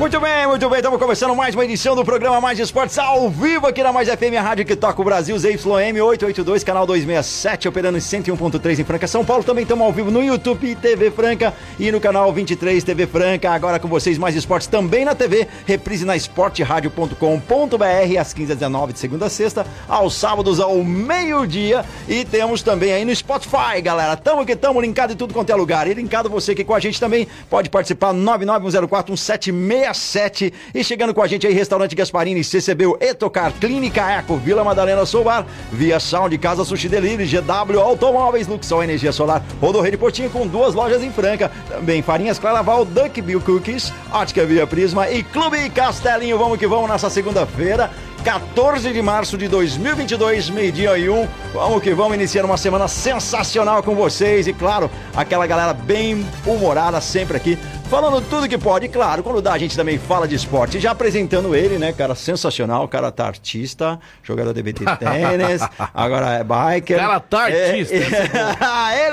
Muito bem, muito bem. Estamos começando mais uma edição do programa Mais Esportes ao vivo aqui na Mais FM, a rádio que toca o Brasil, ZYM 882, canal 267, operando em 101.3 em Franca, São Paulo. Também estamos ao vivo no YouTube TV Franca e no canal 23 TV Franca. Agora com vocês Mais Esportes também na TV, reprise na esporteradio.com.br às 15 h 19 de segunda a sexta, aos sábados ao meio-dia e temos também aí no Spotify, galera. Tamo que tamo linkado em tudo quanto é lugar. E linkado você aqui com a gente também pode participar 99104 176 67 e chegando com a gente aí, Restaurante Gasparini, CCB, Etocar, Clínica Eco, Vila Madalena Solar, Via Sound, Casa Sushi Delivery, GW Automóveis, Luxol Energia Solar, Rodorreio de Portinho com duas lojas em Franca, também Farinhas Claraval, Duck Bill Cookies, Ótica Via Prisma e Clube Castelinho. Vamos que vamos nessa segunda-feira. 14 de março de 2022, meio-dia e um. Vamos que vamos iniciar uma semana sensacional com vocês e, claro, aquela galera bem humorada sempre aqui, falando tudo que pode. E, claro, quando dá, a gente também fala de esporte. Já apresentando ele, né, cara, sensacional. O cara tá artista, jogador de BT tênis, agora é biker. Cara tá artista. É,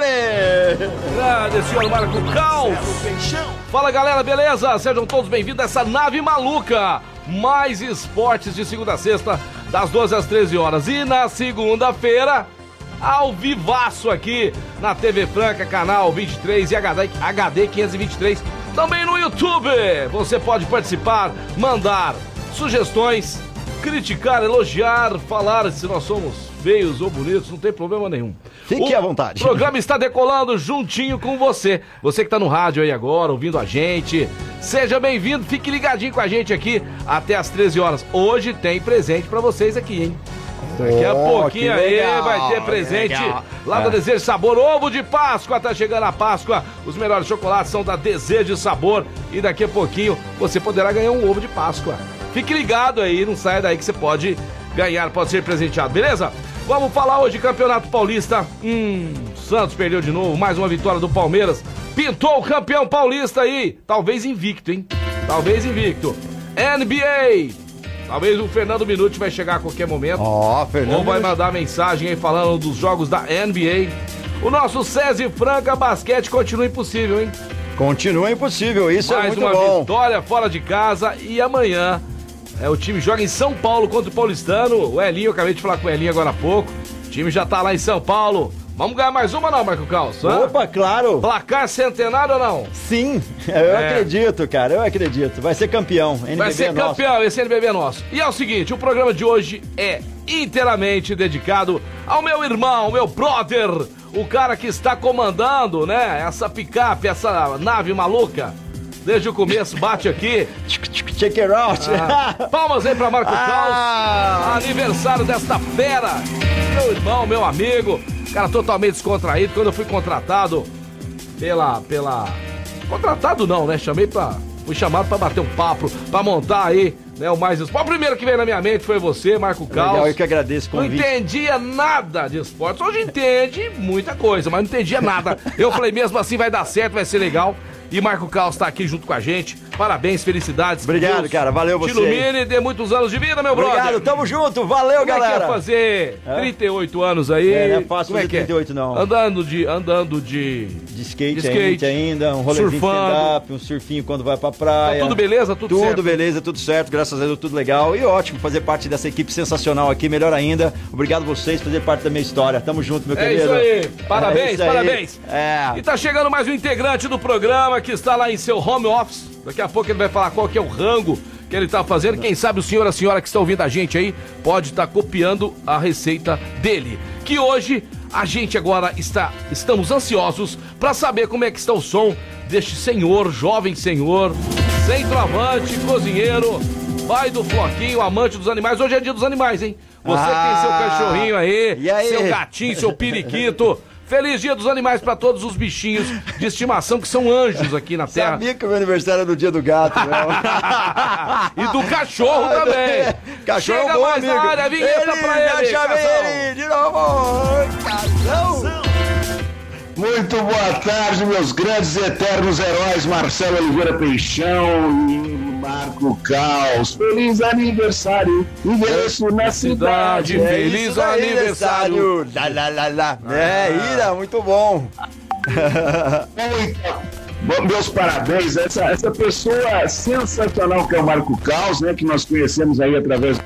ele! Grande senhor Marco Caos. Fala galera, beleza? Sejam todos bem-vindos a essa nave maluca. Mais esportes de segunda a sexta, das 12 às 13 horas. E na segunda-feira, ao vivaço aqui na TV Franca, canal 23 e HD, HD 523. Também no YouTube. Você pode participar, mandar sugestões, criticar, elogiar, falar se nós somos feios ou bonitos, não tem problema nenhum. Fique o à vontade. O programa está decolando juntinho com você. Você que está no rádio aí agora, ouvindo a gente. Seja bem-vindo, fique ligadinho com a gente aqui até as 13 horas. Hoje tem presente para vocês aqui, hein? Daqui a Oh, pouquinho aí vai ter presente lá da É. Desejo Sabor, ovo de Páscoa, tá chegando a Páscoa. Os melhores chocolates são da Desejo Sabor e daqui a pouquinho você poderá ganhar um ovo de Páscoa. Fique ligado aí, não saia daí que você pode ganhar, pode ser presenteado, beleza? Vamos falar hoje de Campeonato Paulista. Hum, Santos perdeu de novo, mais uma vitória do Palmeiras. Pintou o campeão paulista aí, talvez invicto, hein? Talvez invicto. NBA, talvez o Fernando Minuti vai chegar a qualquer momento. Ó, Fernando. Ou vai mandar mensagem aí falando dos jogos da NBA. O nosso SESI Franca Basquete continua impossível, hein? Continua impossível, isso é Mais muito uma bom. vitória fora de casa e amanhã é, o time joga em São Paulo contra o Paulistano. O Elinho, eu acabei de falar com o Elinho agora há pouco. O time já tá lá em São Paulo. Vamos ganhar mais uma não, Marco Caos? hã? Opa, claro. Placar centenário ou não? Sim, eu É. acredito, cara, eu acredito. Vai ser campeão. NBB Vai ser é nosso. campeão, esse NBB é nosso. E é o seguinte, o programa de hoje é inteiramente dedicado ao meu irmão, meu brother, o cara que está comandando, né, essa picape, essa nave maluca. Desde o começo, bate aqui. Check it out. Ah, palmas aí pra Marco Ah. Caos. Aniversário desta fera. Meu irmão, meu amigo. Cara totalmente descontraído. Quando eu fui contratado pela. pela. Contratado não, né? Chamei pra. Fui chamado pra bater um papo, pra montar aí, né? O mais esporte. O primeiro que veio na minha mente foi você, Marco Caos. Legal, eu que agradeço o Não convite. entendia nada de esportes. Hoje entende muita coisa, mas não entendia nada. Eu falei, mesmo assim vai dar certo, vai ser legal. E Marco Caos tá aqui junto com a gente. Parabéns, felicidades. Obrigado, Deus cara. Valeu Te você. ilumine e dê muitos anos de vida, meu Obrigado, brother. tamo junto. Valeu, Como é que galera. é fazer 38 anos aí? É, não é fácil Como é que é? 38 não. Andando de... Andando de... De skate, De skate. ainda, um rolezinho stand-up, um surfinho quando vai pra praia. Tá tudo beleza? Tudo, Tudo certo? beleza, tudo certo, graças a Deus, tudo legal. E ótimo fazer parte dessa equipe sensacional aqui, melhor ainda. Obrigado vocês por fazer parte da minha história. Tamo junto, meu É querido. isso aí. Parabéns, É isso aí. parabéns. É. E tá chegando mais um integrante do programa que está lá em seu home office. Daqui a pouco ele vai falar qual que é o rango que ele tá fazendo. Quem sabe o senhor a senhora que está ouvindo a gente aí pode estar copiando a receita dele. Que hoje a gente agora está estamos ansiosos para saber como é que está o som deste senhor, jovem senhor, centroavante, cozinheiro, pai do floquinho, amante dos animais. Hoje é dia dos animais, hein? Você que tem seu Ah, cachorrinho aí, aí? seu gatinho, seu periquito. Feliz Dia dos Animais pra todos os bichinhos de estimação que são anjos aqui na Terra. Sabia que o meu aniversário é no dia do gato, não. e do cachorro também. Cachorro Chega é um bom mais amigo. na área, vinheta ele, pra ele, Já ele, de novo. Casão. Muito boa tarde, meus grandes e eternos heróis Marcelo Oliveira Peixão e Marco Caos. Feliz aniversário, envelheço na cidade. Cidade, feliz Isso daí, aniversário. Lá, lá, lá, lá. É, Ira, muito bom. Muito. Bom, meus parabéns, essa, essa pessoa sensacional que é o Marco Caos, né, que nós conhecemos aí através Ah,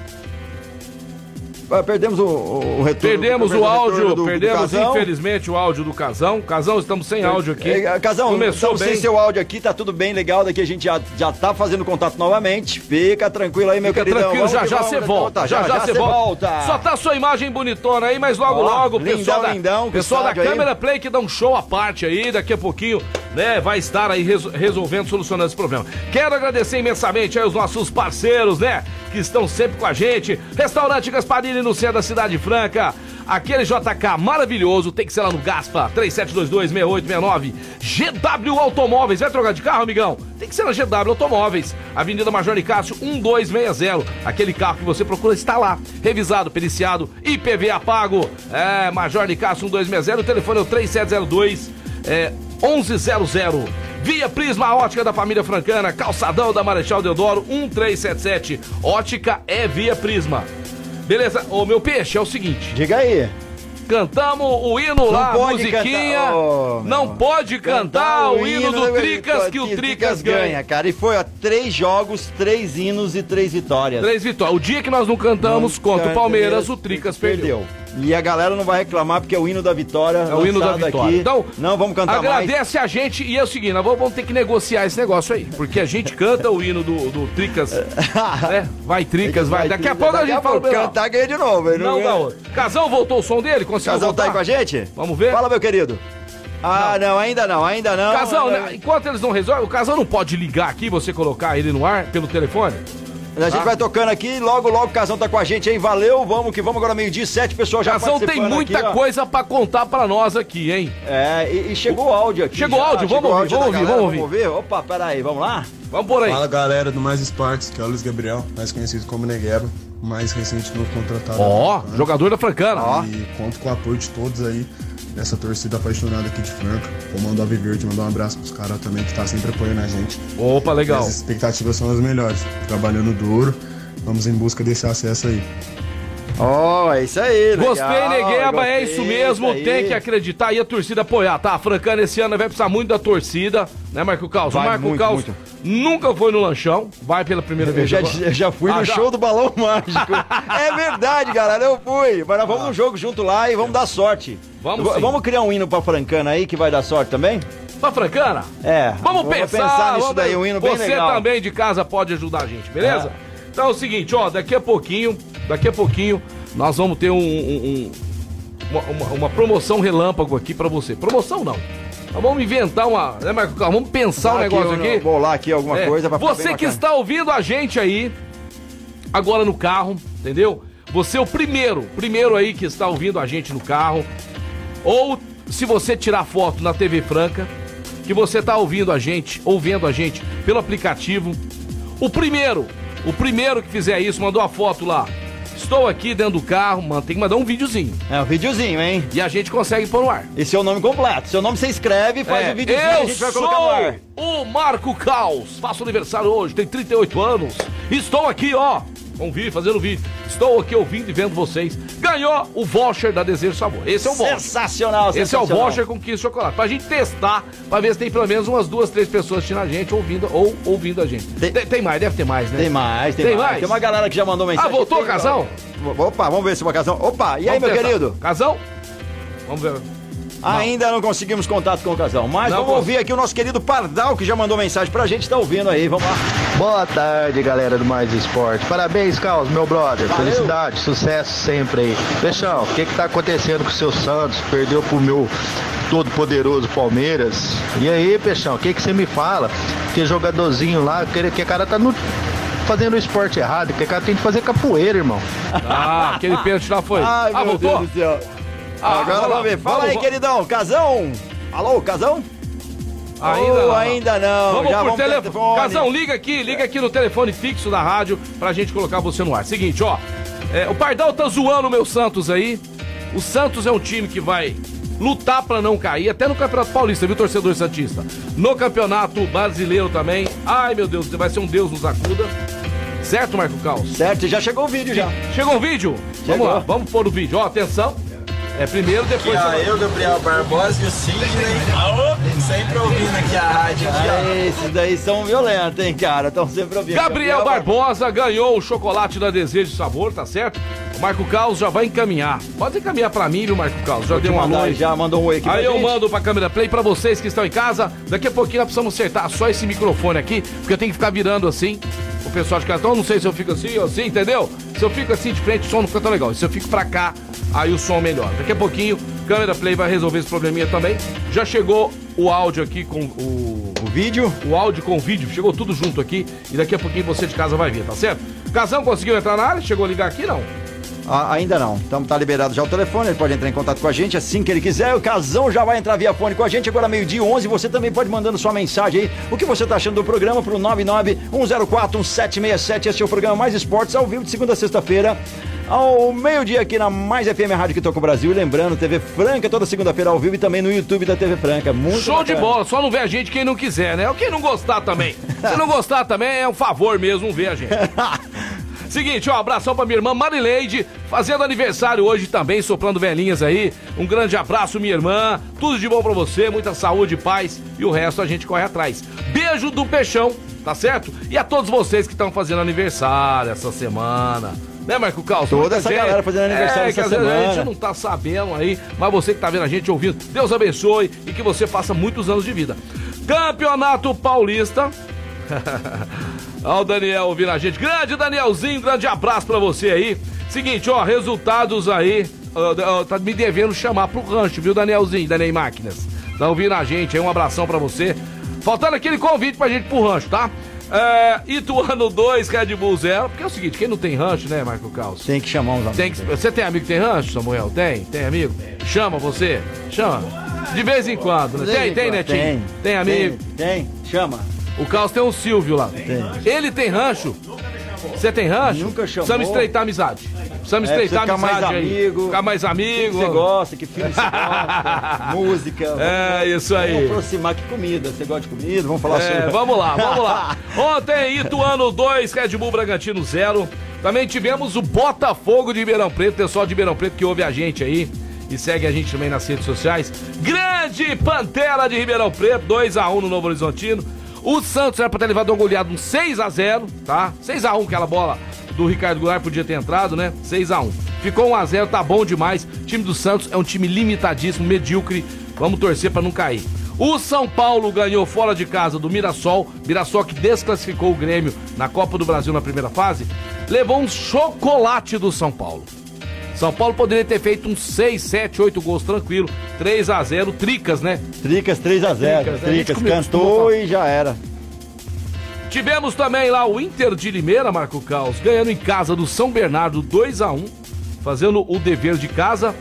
Perdemos o, o, retorno. Perdemos o áudio, do- do perdemos Casão. infelizmente o áudio do Casão. Casão, estamos sem áudio aqui. É, Casão, Começou bem. sem seu áudio aqui, tá tudo bem legal. Daqui a gente já, já tá fazendo contato novamente. Fica tranquilo aí, meu Fica queridão. tranquilo, já já você volta. Já já você cê volta. Só tá sua imagem bonitona aí, mas logo Ó, logo lindão, pessoal da, lindão, pessoal da aí. câmera Play que dá um show à parte aí, daqui a pouquinho, né, vai estar aí reso- resolvendo, solucionando esse problema. Quero agradecer imensamente aí os nossos parceiros, né, que estão sempre com a gente. Restaurante Gasparini no centro da Cidade Franca. Aquele JK maravilhoso, tem que ser lá no Gaspa, 37226869. GW Automóveis, vai trocar de carro, amigão? Tem que ser na GW Automóveis, Avenida Major Nicásio 1260. Aquele carro que você procura está lá, revisado, periciado, IPVA pago. É, Major Nicásio 1260, o telefone é o 3702 é, 1100. Via Prisma Ótica da família Francana, Calçadão da Marechal Deodoro 1377. Ótica é Via Prisma. Beleza? Ô meu peixe, é o seguinte. Diga aí. Cantamos o hino lá, pode musiquinha. cantar- Oh, não pode cantar o hino do né, Tricas que o Tricas ganha. cara. E foi, ó, três jogos, três hinos e três vitórias. Três vitórias. O dia que nós não cantamos Não contra o Palmeiras, o Tricas perdeu. E a galera não vai reclamar porque é o hino da vitória. É o hino da vitória. Aqui. Então, não vamos cantar mais. agradece a gente e é o seguinte, nós vamos ter que negociar esse negócio aí. Porque a gente canta o hino do, do Tricas, né? Vai Tricas, vai. Daqui a pouco a gente fala cantar ganha de novo. hein? Não outro. Casão voltou o som dele? Conseguiu tá voltar? aí com a gente? Vamos ver? Fala, meu querido. Ah, não, ainda não, ainda não. Casão, Ainda- né, enquanto eles não resolvem, o Casão não pode ligar aqui, você colocar ele no ar pelo telefone? A gente Ah. vai tocando aqui, logo, logo o Casão tá com a gente aí. Valeu, vamos que vamos agora meio-dia, sete pessoas já Casão tem muita aqui, coisa pra contar pra nós aqui, hein? É, e, e chegou o áudio aqui. Chegou o já, áudio, chegou vamos ouvir, vamos ouvir, vamos Vamos ver? Opa, peraí, vamos lá? Vamos por aí. Fala galera do Mais Esportes, que é o Luiz Gabriel, mais conhecido como Negueba, mais recente novo contratado. Ó, Franca. jogador da Francana. Ó. E conto com o apoio de todos aí, dessa torcida apaixonada aqui de Franca. Comando Ave Verde, mandar um abraço pros caras também que tá sempre apoiando a gente. Opa, legal. As expectativas são as melhores, trabalhando duro, vamos em busca desse acesso aí. Ó, é isso aí, legal, Gostei, Negueba, é gostei, isso mesmo, isso aí. tem que acreditar e a torcida apoiar, tá? A Francana esse ano vai precisar muito da torcida, né, Marco Caos? O Marco muito, Caos muito. nunca foi no lanchão, vai pela primeira Eu vez já, eu já fui Ah, no já? show do Balão Mágico. é verdade, galera, eu fui. Mas nós vamos no jogo junto lá e vamos dar sorte. Vamos. Vamos criar um hino pra Francana aí que vai dar sorte também? Pra Francana? É. Vamos, pensar, nisso vamos- daí, um hino bem Você legal. também de casa pode ajudar a gente, beleza? Então é o seguinte, ó, daqui a pouquinho, daqui a pouquinho, nós vamos ter um, um- um- uma, uma- promoção relâmpago aqui pra você. Promoção não. Nós vamos inventar uma, né, Marco Carlos? Vamos pensar um negócio aqui. Vou lá aqui alguma É, coisa pra Você que está ouvindo a gente aí, agora no carro, entendeu? Você é o primeiro, primeiro aí que está ouvindo a gente no carro. Ou se você tirar foto na TV Franca, que você está ouvindo a gente, ouvindo a gente pelo aplicativo. O primeiro, o primeiro que fizer isso, mandou a foto lá. Estou aqui dentro do carro, mano, tem que mandar um videozinho. É um videozinho, hein? E a gente consegue pôr no ar. Esse é o nome completo. Seu nome você escreve, faz É, o videozinho e a eu gente vai sou colocar no ar. o Marco Caos. Faço aniversário hoje, tenho 38 anos. Estou aqui, ó. Vamos vir fazendo vídeo. Estou aqui ouvindo e vendo vocês. Ganhou o voucher da Desejo Sabor. Esse é o voucher. Sensacional, Esse é o sensacional. voucher com Kiss Chocolate. Pra gente testar, pra ver se tem pelo menos umas duas, três pessoas assistindo a gente, ouvindo ou ouvindo a gente. Tem- Tem, tem mais, deve ter mais, né? Tem mais, tem, Tem mais. mais? Tem uma galera que já mandou Ah, mensagem. voltou, Tem, Casão? ó. Opa, vamos ver se o Casão. Opa, e aí, Vamos meu testar. querido? Casão? Vamos ver. Ainda não conseguimos contato com o Casão, mas Não vamos ouvir aqui o nosso querido Pardal, que já mandou mensagem pra gente, tá ouvindo aí, vamos lá. Boa tarde, galera do Mais Esporte. Parabéns, Carlos, meu brother. Valeu. Felicidade, sucesso sempre aí. Peixão, o que que tá acontecendo com o seu Santos? Perdeu pro meu todo poderoso Palmeiras. E aí, Peixão, o que que você me fala? Que jogadorzinho lá, que, que cara tá no fazendo o esporte errado, que cara tem que fazer capoeira, irmão. Ah, aquele pênalti lá foi. Ai, ah, meu voltou? Deus do céu. Ah, Agora vamos ver. Fala aí, queridão. Casão. Alô, Casão? Ainda oh, não. Ainda não. Vamos Já por vamos telefone. telefone. Casão, liga aqui, liga aqui no telefone fixo da rádio pra gente colocar você no ar. Seguinte, ó. É, o Pardal tá zoando o meu Santos aí. O Santos é um time que vai lutar para não cair, até no Campeonato Paulista, viu, torcedor Santista? No Campeonato Brasileiro também. Ai, meu Deus, vai ser um Deus nos acuda. Certo, Marco Caos? Certo, já chegou o vídeo já. Chegou o vídeo? Chegou. Vamos lá, vamos pôr o vídeo. Ó, atenção. É primeiro, depois. Aqui, ó, eu, Gabriel Barbosa e o Sidney. Sempre ouvindo aqui a rádio. Aqui, ó. Esses daí são violentos, hein, cara? Estão sempre ouvindo. Gabriel, Gabriel Barbosa ganhou o chocolate da Desejo de Sabor, tá certo? O Marco Carlos já vai encaminhar. Pode encaminhar pra mim, viu, Marco Carlos? Já deu uma mão. Já mandou um oi aqui Aí eu gente. mando pra câmera play pra vocês que estão em casa. Daqui a pouquinho nós precisamos acertar só esse microfone aqui, porque eu tenho que ficar virando assim. O pessoal de cartão, não sei se eu fico assim ou assim, entendeu? Se eu fico assim de frente, o som não fica tão legal. Se eu fico pra cá, aí o som melhor. Daqui a pouquinho, câmera play vai resolver esse probleminha também. Já chegou o áudio aqui com o. O vídeo? O áudio com o vídeo, chegou tudo junto aqui. E daqui a pouquinho você de casa vai ver, tá certo? Casão conseguiu entrar na área? Chegou a ligar aqui, não? Ah, ainda não. Então tá liberado já o telefone, ele pode entrar em contato com a gente assim que ele quiser. O Casão já vai entrar via fone com a gente agora meio-dia 11. Você também pode mandando sua mensagem aí. O que você tá achando do programa pro 991041767. Esse é o programa Mais Esportes ao vivo de segunda a sexta-feira ao meio-dia aqui na Mais FM Rádio que toca o Brasil. E lembrando, TV Franca toda segunda-feira ao vivo e também no YouTube da TV Franca. Muito Show bacana. de bola, só não vê a gente quem não quiser, né? Quem não gostar também. Se não gostar também é um favor mesmo, vê a gente. Seguinte, ó, abração pra minha irmã Marileide, fazendo aniversário hoje também, soprando velhinhas aí. Um grande abraço, minha irmã. Tudo de bom pra você, muita saúde, paz e o resto a gente corre atrás. Beijo do Peixão, tá certo? E a todos vocês que estão fazendo aniversário essa semana. Né, Marco Caos? Toda essa gente, galera fazendo aniversário é, essa semana. A gente não tá sabendo aí, mas você que tá vendo a gente ouvindo, Deus abençoe e que você faça muitos anos de vida. Campeonato Paulista. Olha o Daniel ouvindo a gente. Grande Danielzinho, grande abraço pra você aí. Seguinte, ó, resultados aí. Uh, tá me devendo chamar pro rancho, viu, Danielzinho, Daniel Máquinas? Tá ouvindo a gente aí, um abração pra você. Faltando aquele convite pra gente pro rancho, tá? É, Ituano 2, Red Bull 0. Porque é o seguinte, quem não tem rancho, né, Marco Caos? Tem que chamar uns amigos. que, você tem amigo que tem rancho, Samuel? Tem? Tem amigo? Chama você? Chama. De vez em quando, né? Tem, tem, Netinho? Tem. Tem amigo? Tem, tem. chama. O Caos tem um Silvio lá. Tem. Ele tem rancho? Você tem rancho? Nunca chamou. Precisamos estreitar amizade. Precisamos é, estreitar ficar amizade mais aí. amigo. Ficar mais amigo. Que você gosta, que filme você gosta, música. É, isso aí. Vamos aproximar que comida. Você gosta de comida? Vamos falar é, sobre... Vamos lá, vamos lá. Ontem, Ituano 2, Red Bull Bragantino 0. Também tivemos o Botafogo de Ribeirão Preto, pessoal de Ribeirão Preto que ouve a gente aí e segue a gente também nas redes sociais. Grande Pantera de Ribeirão Preto, 2x1 no Novo Horizontino. O Santos era pra ter levado uma goleada um 6x0, tá? 6x1 aquela bola do Ricardo Goulart podia ter entrado, né? 6x1. Ficou 1x0, tá bom demais. O time do Santos é um time limitadíssimo, medíocre. Vamos torcer para não cair. O São Paulo ganhou fora de casa do Mirassol. Mirassol que desclassificou o Grêmio na Copa do Brasil na primeira fase. Levou um chocolate do São Paulo. São Paulo poderia ter feito uns 6, 7, 8 gols tranquilo. 3 a 0 Tricas, né? Tricas 3 a 0 Tricas, né? Tricas cantou e já era. Tivemos também lá o Inter de Limeira, Marco Caos, ganhando em casa do São Bernardo 2 a 1 fazendo o dever de casa.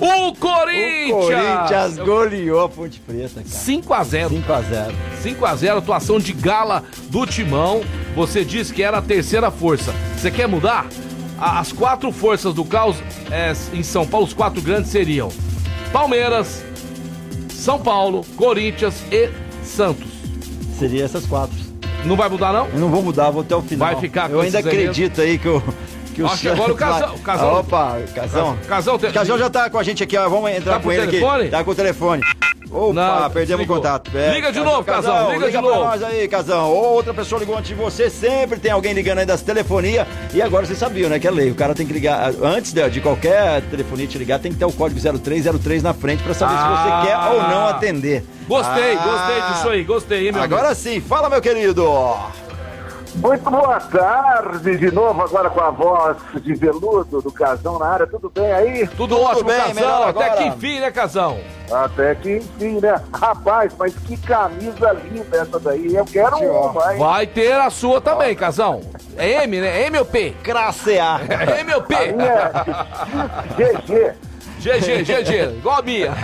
O Corinthians! O Corinthians goleou a Ponte Preta, cara. 5 a 0 5 a 0 5 a 0 atuação de gala do Timão. Você disse que era a terceira força. Você quer mudar? As quatro forças do caos é, em São Paulo, os quatro grandes seriam Palmeiras, São Paulo, Corinthians e Santos. Seria essas quatro. Não vai mudar, não? Eu não vou mudar, vou até o final. Vai ficar Eu ainda acredito aí que o. Que o Acho que agora o Casão. O casão Opa, Casão. Casão, te... Casão já tá com a gente aqui, ó. Vamos entrar tá com ele telefone? aqui. Tá com o telefone. Opa, não, perdemos o contato. É, liga de novo, Casão, liga, liga de novo. nós aí, Casão. Outra pessoa ligou antes de você, sempre tem alguém ligando aí das telefonias. E agora você sabia, né, que é lei. O cara tem que ligar, antes de, de qualquer telefonia te ligar, tem que ter o código 0303 na frente para saber ah, se você quer ou não atender. Gostei, ah, gostei disso aí, gostei, hein, meu Agora amigo. sim, fala, meu querido. Muito boa tarde, de novo agora com a voz de veludo do Casão na área. Tudo bem aí? Tudo, Tudo ótimo, bem, Casão. Até que enfim, né, Casão? Até que enfim, né? Rapaz, mas que camisa linda essa daí. Eu quero uma, hein? Vai ter a sua também, Casão. É M, né? É M ou P? A. É M ou P? A minha é GG. GG, GG, igual a minha.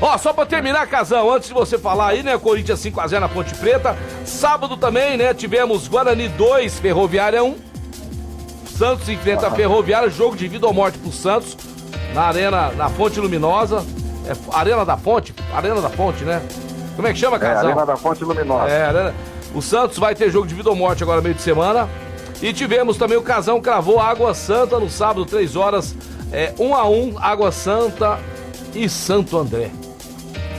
Ó, só pra terminar, Casão, antes de você falar aí, né, Corinthians 5x0 na Ponte Preta, sábado também, né, tivemos Guarani 2, Ferroviária 1, Santos enfrenta a Ferroviária, jogo de vida ou morte pro Santos, na arena, na Fonte Luminosa, é, Arena da Fonte, Arena da Fonte, né? Como é que chama, É, Casão? Arena da Fonte Luminosa. É, né? O Santos vai ter jogo de vida ou morte agora meio de semana. E tivemos também o Casão cravou Água Santa no sábado, 3 horas, é, 1 a 1 Água Santa e Santo André.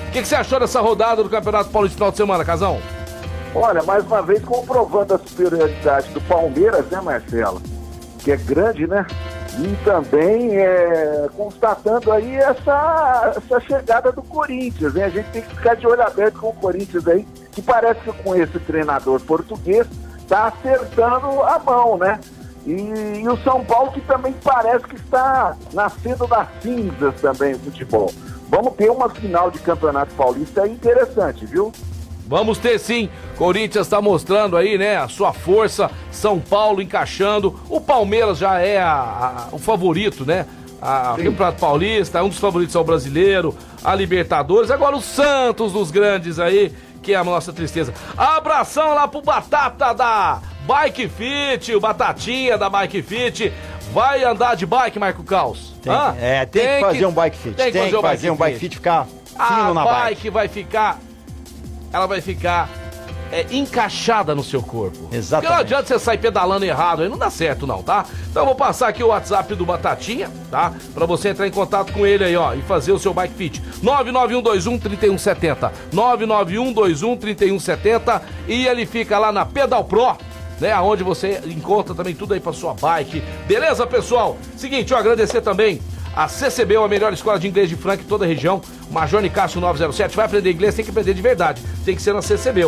O que, que você achou dessa rodada do Campeonato Paulista final de semana, Casão? Olha, mais uma vez comprovando a superioridade do Palmeiras, né, Marcelo? Que é grande, né? E também é, constatando aí essa, essa chegada do Corinthians, né? A gente tem que ficar de olho aberto com o Corinthians aí, que parece que com esse treinador português está acertando a mão, né? E, e o São Paulo que também parece que está nascendo das cinzas também o futebol. Vamos ter uma final de campeonato paulista interessante, viu? Vamos ter sim. Corinthians está mostrando aí, né, a sua força. São Paulo encaixando. O Palmeiras já é a- a- o favorito, né? A, o Campeonato Paulista, um dos favoritos ao brasileiro, a Libertadores. Agora o Santos dos grandes aí, que é a nossa tristeza. Abração lá pro Batata da Bike Fit, o Batatinha da Bike Fit. Vai andar de bike, Marco Caos? Tem, Hã? é, tem, que fazer um bike fit. Tem que fazer, fazer um bike fit ficar fino a na bike, bike. vai ficar. Ela vai ficar é, encaixada no seu corpo. Exatamente. Porque não adianta você sair pedalando errado aí, não dá certo não, tá? Então eu vou passar aqui o WhatsApp do Batatinha, tá? Pra você entrar em contato com ele aí, ó, e fazer o seu bike fit. 991213170. 991213170 e ele fica lá na Pedal Pro. Né, onde você encontra também tudo aí pra sua bike. Beleza, pessoal? Seguinte, ó, agradecer também a CCB, a melhor escola de inglês de Franca em toda a região. Major Nicásio 907. Vai aprender inglês, tem que aprender de verdade. Tem que ser na CCB.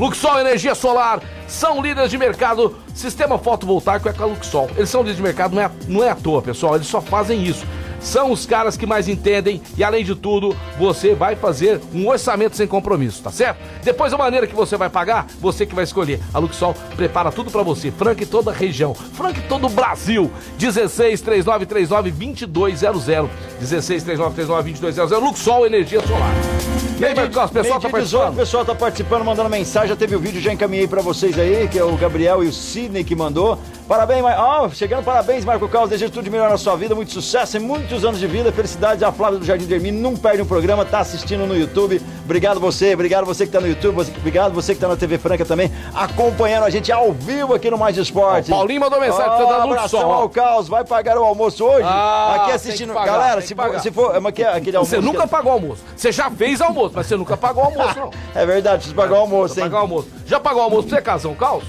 Luxol Energia Solar são líderes de mercado. Sistema fotovoltaico é com a Luxol. Eles são líderes de mercado, não é, não é à toa, pessoal. Eles só fazem isso. São os caras que mais entendem e, além de tudo, você vai fazer um orçamento sem compromisso, tá certo? Depois, a maneira que você vai pagar, você que vai escolher. A Luxol prepara tudo pra você. Franca em toda a região. Franca em todo o Brasil. 16 3939 2200. 16 3939 2200. Luxol Energia Solar. E aí, Marcos, o pessoal tá Meio-dia 18, participando? O pessoal tá participando, mandando mensagem. Já teve o vídeo, já encaminhei pra vocês aí, que é o Gabriel e o Sidney que mandou. Parabéns, Mar... ó, chegando, parabéns, Marco Carlos. Desejo tudo de melhor na sua vida, muito sucesso e muitos anos de vida. Felicidades a Flávia do Jardim do Hermínio. Não perde um programa, tá assistindo no YouTube. Obrigado você, obrigado você que tá no YouTube, você- obrigado você que tá na TV Franca também, acompanhando a gente ao vivo aqui no Mais Esporte. Ó, Paulinho mandou mensagem, Ó, tá dando muito som, ao Caos, vai pagar o almoço hoje? Ah, aqui assistindo. pagar, Galera, se for, se for, mas que- aquele almoço. Você nunca pagou almoço. Você já fez almoço, mas você nunca pagou almoço, não. É verdade, preciso pagar o almoço, hein? pagar almoço. Já pagou almoço pra você, Casão Caos?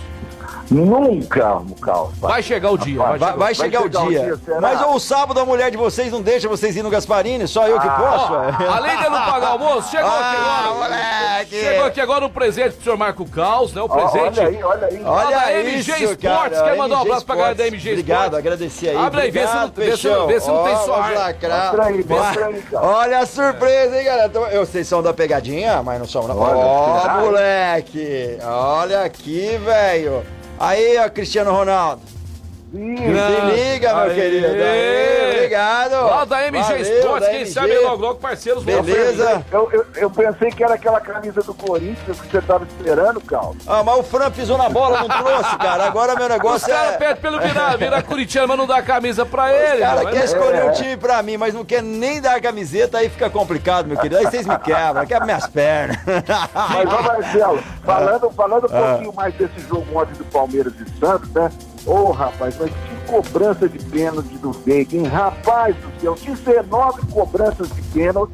Nunca, Mucal. Vai chegar o dia. Rapaz, Vai, vai chegar, o dia. será? Mas o sábado a mulher de vocês não deixa vocês ir no Gasparini? Só eu que posso? Ó, ué? além de não pagar almoço, chegou aqui Ah, agora. moleque! Chegou aqui agora um presente pro senhor Marco Caos, né? O Ó, presente. olha aí, olha aí. Olha isso, MG Sports, cara. quer mandar um abraço pra galera da Sports. MG Obrigado, Sports? agradecer aí. Abre aí, vê se não- Obrigado, vê se- vê se não tem Ó, só cara. Olha a surpresa, hein, galera? Então, Eu, vocês são da pegadinha, mas não são, Ó, moleque. Olha aqui, velho. Aí, ó, Cristiano Ronaldo. Se liga, meu Aê. querido. Aí, obrigado. Lá da MG Valeu, Sports, da quem MG. sabe logo logo parceiros Beleza. Eu, eu, eu pensei que era aquela camisa do Corinthians que você tava esperando, Cal. Ah, mas o Fran pisou na bola, não trouxe, cara. Agora meu Os negócio caras é... pedem pelo virar, virar Curitiano, mas não dá a camisa pra ele. O cara quer escolher um time pra mim, mas não quer nem dar a camiseta, aí fica complicado, meu querido. Aí vocês me quebram, quebram minhas pernas. Mas, ô Marcelo, falando, falando um Ah. pouquinho mais desse jogo ontem do Palmeiras e Santos, né? Ô, rapaz, mas que cobrança de pênalti do Veiga, hein? Rapaz do céu, 19 cobranças de pênalti,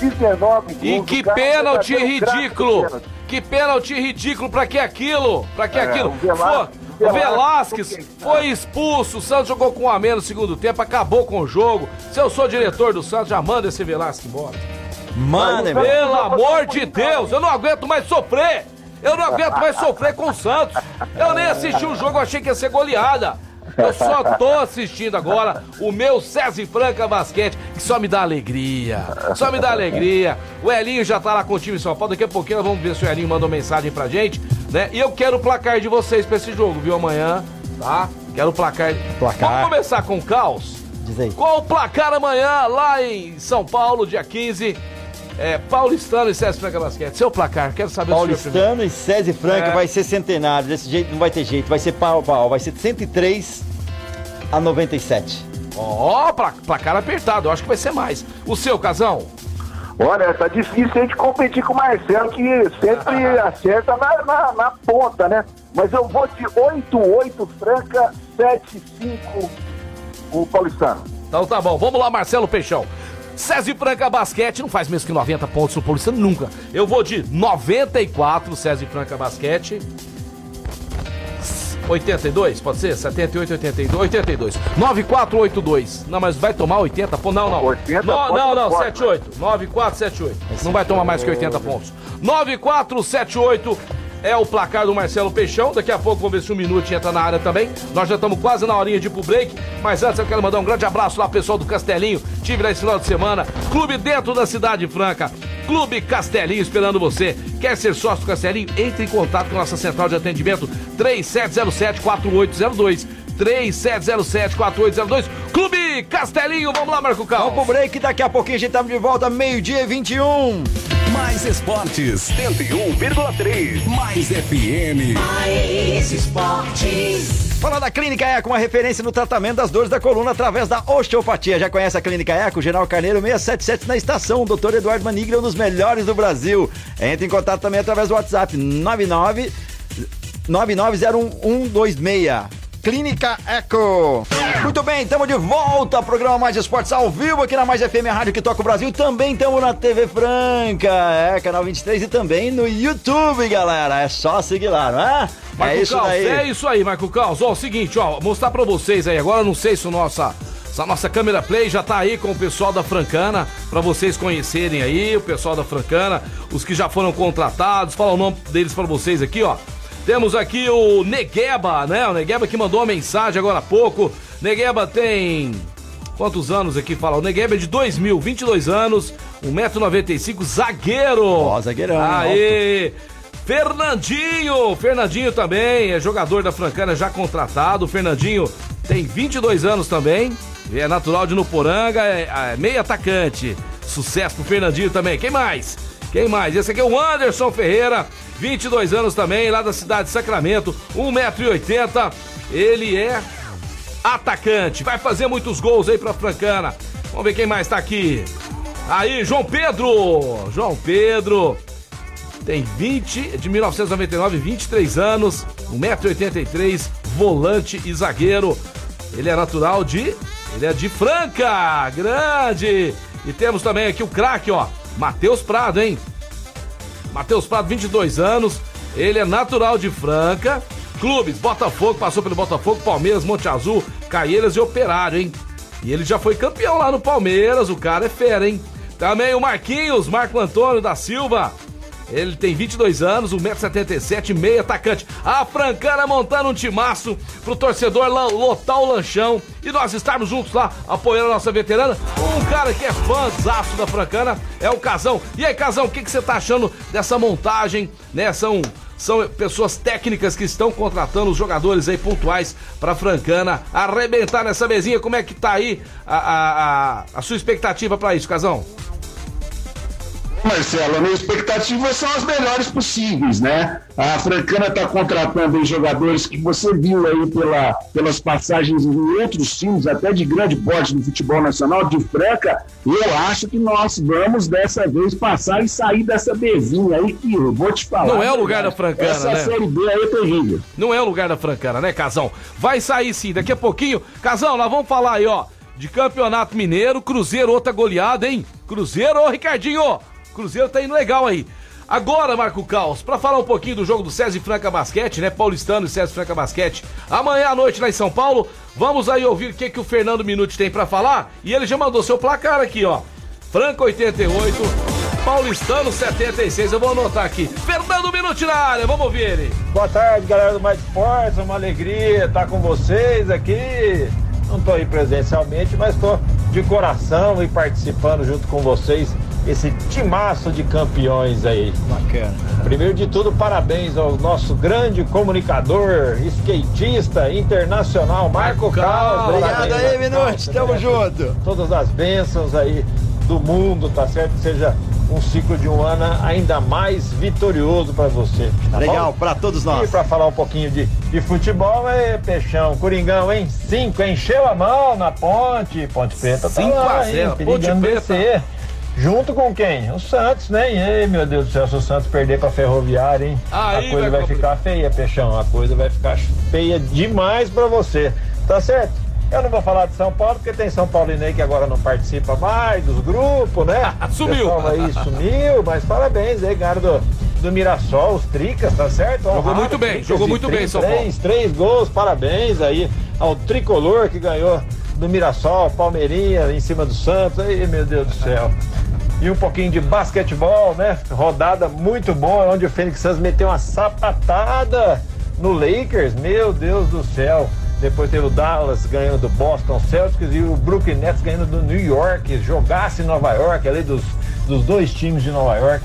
19 gols. E o que cara um pênalti ridículo! pênalti. Que pênalti ridículo! Pra que aquilo? Pra que É, aquilo? o Velasquez- Foi- expulso, o Santos jogou com um a menos no segundo tempo, acabou com o jogo. Se eu sou diretor do Santos, já manda esse Velasquez embora. Mano, Mas- Pelo amor de Deus, eu não aguento mais sofrer! Eu não aguento mais sofrer com o Santos! Eu nem assisti o jogo, achei que ia ser goleada! Eu só tô assistindo agora o meu César Franca Basquete, que só me dá alegria. Só me dá alegria. O Elinho já tá lá com o time em São Paulo. Daqui a pouquinho nós vamos ver se o Elinho mandou mensagem pra gente, né? E eu quero o placar de vocês pra esse jogo, viu? Amanhã, tá? Quero o placar. Placar. Vamos começar com o caos? Diz aí. Qual o placar amanhã lá em São Paulo, dia 15? É, Paulistano e César Franca Basquete. Seu placar, quero saber Paulistano e César Franca é. vai ser centenário. Desse jeito não vai ter jeito. Vai ser pau, pau. Vai ser 103 a 97. Ó, oh, placar apertado. Eu acho que vai ser mais. O seu, Casão? Olha, tá difícil a gente competir com o Marcelo, que sempre acerta na, na, na, ponta, né? Mas eu vou de 8-8 Franca, 7-5 o Paulistano. Então tá bom, vamos lá, Marcelo Peixão. César Franca Basquete não faz menos que 90 pontos no Paulistano nunca. Eu vou de 94 César Franca Basquete. 82, pode ser? 78, 82, 82. 9482. Não, mas vai tomar 80 pontos. Não, não. 80 não, não, não, 78. 9478. Não vai tomar mais que 80 pontos. 9478 é o placar do Marcelo Peixão. Daqui a pouco vamos ver se um minuto entra na área também. Nós já estamos quase na horinha de ir pro break. Mas antes eu quero mandar um grande abraço lá, pessoal do Castelinho. Tive lá esse final de semana. Clube dentro da Cidade Franca. Clube Castelinho esperando você. Quer ser sócio do Castelinho? Entre em contato com nossa central de atendimento 3707-4802. 3707-4802. Clube Castelinho, vamos lá, Marco Cal. Vamos pro break, daqui a pouquinho a gente tá de volta, meio-dia 21. Mais esportes, 101,3. Mais FM. Mais esportes. Fala da Clínica Eco, uma referência no tratamento das dores da coluna através da osteopatia. Já conhece a Clínica Eco? General Carneiro 677 na estação. Doutor Eduardo Maniglia, um dos melhores do Brasil. Entre em contato também através do WhatsApp 99 9901126. Clínica Eco. Muito bem, estamos de volta ao programa Mais Esportes ao vivo aqui na Mais FM, rádio que toca o Brasil. Também estamos na TV Franca, é, canal 23 e também no YouTube, galera. É só seguir lá, não é? Marco é isso Caos, aí. É isso aí, Marco Caos. Ó, o seguinte, ó, mostrar pra vocês aí agora, não sei se o nossa a nossa câmera play já tá aí com o pessoal da Francana, para vocês conhecerem aí, o pessoal da Francana, os que já foram contratados, fala o nome deles para vocês aqui, ó. Temos aqui o Negueba, né? O Negueba que mandou uma mensagem agora há pouco. Negueba tem. Quantos anos aqui fala? O Negueba é de 2000, 22 anos, 1,95m, zagueiro. Ó, zagueirão. Aê! Fernandinho! Fernandinho também é jogador da Francana, já contratado. O Fernandinho tem 22 anos também. É natural de Nuporanga, é, é meio atacante. Sucesso pro Fernandinho também. Quem mais? Quem mais? Esse aqui é o Anderson Ferreira, 22 anos também, lá da cidade de Sacramento, 1,80m. Ele é atacante, vai fazer muitos gols aí pra Francana. Vamos ver quem mais tá aqui. Aí, João Pedro! João Pedro tem 20, de 1999, 23 anos, 1,83m, volante e zagueiro. Ele é natural de. Ele é de Franca! Grande! E temos também aqui o craque, ó. Matheus Prado, hein? Matheus Prado, 22 anos. Ele é natural de Franca. Clubes, Botafogo, passou pelo Botafogo, Palmeiras, Monte Azul, Caieiras e Operário, hein? E ele já foi campeão lá no Palmeiras, o cara é fera, hein? Também o Marquinhos, Marco Antônio da Silva, ele tem 22 anos, 1,77m, meio atacante. A Francana montando um timaço pro torcedor lotar o lanchão e nós estarmos juntos lá apoiando a nossa veterana. Um cara que é fãzaço da Francana é o Casão. E aí, Casão, o que, que você tá achando dessa montagem, né? São são pessoas técnicas que estão contratando os jogadores aí pontuais para Francana arrebentar nessa mesinha. Como é que tá aí a, a, a, a sua expectativa para isso, Casão? Marcelo, a minha expectativa são as melhores possíveis, né? A Francana está contratando jogadores que você viu aí pela, pelas passagens em outros times, até de grande porte do futebol nacional, de Franca. Eu acho que nós vamos dessa vez passar e sair dessa Bzinha aí que eu vou te falar. Não é o lugar da Francana, essa né? Série B aí é terrível. Não é o lugar da Francana, né, Casão? Vai sair sim, daqui a pouquinho. Casão, nós vamos falar aí, ó, de Campeonato Mineiro, Cruzeiro, outra goleada, hein? Cruzeiro, ô Ricardinho! Cruzeiro tá indo legal aí. Agora, Marco Caos, para falar um pouquinho do jogo do César Franca Basquete, né? Paulistano e César Franca Basquete, amanhã à noite lá em São Paulo. Vamos aí ouvir o que, que o Fernando Minuti tem para falar. E ele já mandou seu placar aqui, ó. Franca 88, Paulistano 76. Eu vou anotar aqui. Fernando Minuti na área, vamos ouvir ele. Boa tarde, galera do Mais Esportes. É uma alegria estar com vocês aqui. Não estou aí presencialmente, mas estou de coração e participando junto com vocês esse timaço de campeões aí. Bacana. Primeiro de tudo, parabéns ao nosso grande comunicador, skatista internacional, Marco Carlos. Obrigado aí, Minuti, tamo junto. Todas as bênçãos aí do mundo, tá certo? Que seja um ciclo de um ano ainda mais vitorioso para você. Tá Legal, pra todos nós. E para falar um pouquinho de, de futebol, é Peixão, Coringão, hein? Cinco, encheu a mão na ponte, Ponte Preta tá lá, a zero, hein? Ponte Preta. descer. Junto com quem? O Santos, né? E aí, meu Deus do céu, se o Santos perder pra Ferroviária, hein? Aí a coisa vai vai, ficar feia, Peixão. A coisa vai ficar feia demais pra você. Tá certo? Eu não vou falar de São Paulo, porque tem São Paulino aí que agora não participa mais dos grupos, né? Sumiu. Aí sumiu, mas parabéns aí, ganharam do, do Mirassol, os Tricas, tá certo? Jogou Honrado, muito bem, jogou muito bem, São Paulo. Três, três gols, parabéns aí ao Tricolor que ganhou do Mirassol, Palmeirinha em cima do Santos, aí meu Deus do céu. E um pouquinho de basquetebol, né? Rodada muito boa, onde o Fênix Suns meteu uma sapatada no Lakers, meu Deus do céu. Depois teve o Dallas ganhando do Boston Celtics e o Brooklyn Nets ganhando do New York. Jogasse em Nova York, ali dos, dos dois times de Nova York.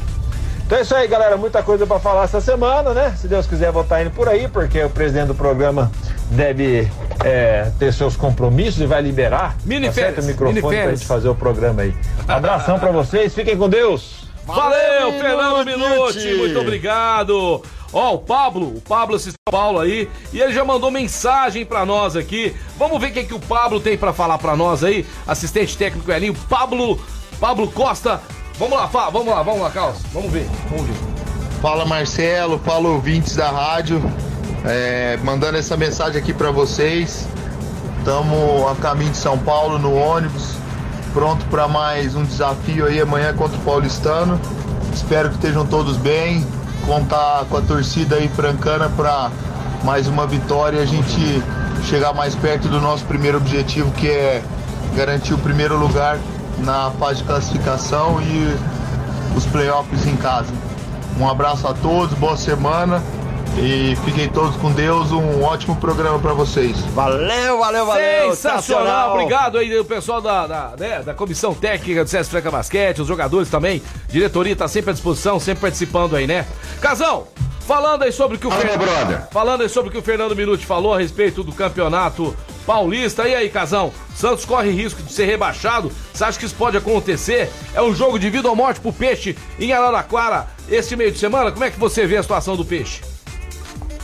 Então é isso aí, galera. Muita coisa para falar essa semana, né? Se Deus quiser, vou estar indo por aí, porque o presidente do programa deve é, ter seus compromissos e vai liberar Mini tá certo, férias, o microfone férias. gente fazer o programa aí. Abração para vocês, fiquem com Deus. Valeu, Valeu, Fernando Minuti. Muito obrigado. Ó, o Pablo, o Pablo assistiu São Paulo aí, e ele já mandou mensagem pra nós aqui. Vamos ver o que, que o Pablo tem pra falar pra nós aí. Assistente técnico Elinho, Pablo, Pablo Costa. Vamos lá, Fá, vamos lá, vamos lá, Carlos. Vamos ver, vamos ver. Fala Marcelo, fala ouvintes da rádio, É, mandando essa mensagem aqui para vocês. Estamos a caminho de São Paulo no ônibus, pronto para mais um desafio aí amanhã contra o Paulistano. Espero que estejam todos bem, contar com a torcida aí francana para mais uma vitória e a gente chegar mais perto do nosso primeiro objetivo, que é garantir o primeiro lugar na fase de classificação e os playoffs em casa. Um abraço a todos, boa semana e fiquem todos com Deus. Um ótimo programa para vocês. Valeu, valeu, valeu. Sensacional, obrigado aí o pessoal da, da, né, da comissão técnica do CS Franca Basquete, os jogadores também, diretoria tá sempre à disposição, sempre participando aí, né? Casão, falando aí sobre o que o Fala, Fer- meu brother. Falando aí sobre o que o Fernando Minuti falou a respeito do campeonato paulista. E aí, Casão, Santos corre risco de ser rebaixado? Você acha que isso pode acontecer? É um jogo de vida ou morte pro Peixe em Araraquara esse meio de semana? Como é que você vê a situação do Peixe?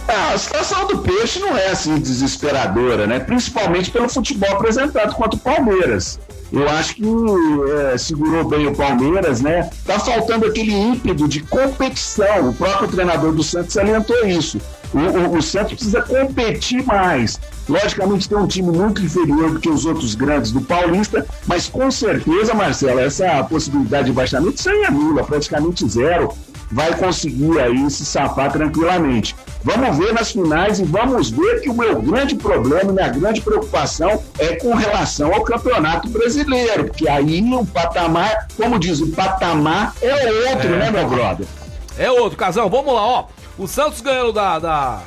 Ah, a situação do peixe não é assim desesperadora, né? Principalmente pelo futebol apresentado contra o Palmeiras. Eu acho que é, segurou bem o Palmeiras, né? Tá faltando aquele ímpeto de competição. O próprio treinador do Santos salientou isso. O, o- o Santos precisa competir mais. Logicamente tem um time muito inferior do que os outros grandes do Paulista, mas com certeza, Marcelo, essa possibilidade de baixamento seria nula, praticamente zero vai conseguir aí se safar tranquilamente. Vamos ver nas finais e vamos ver que o meu grande problema, minha grande preocupação é com relação ao Campeonato Brasileiro, porque aí o patamar, como diz, o patamar é outro, né, meu brother? É outro, Casão. Vamos lá, ó. O Santos ganhando da, da,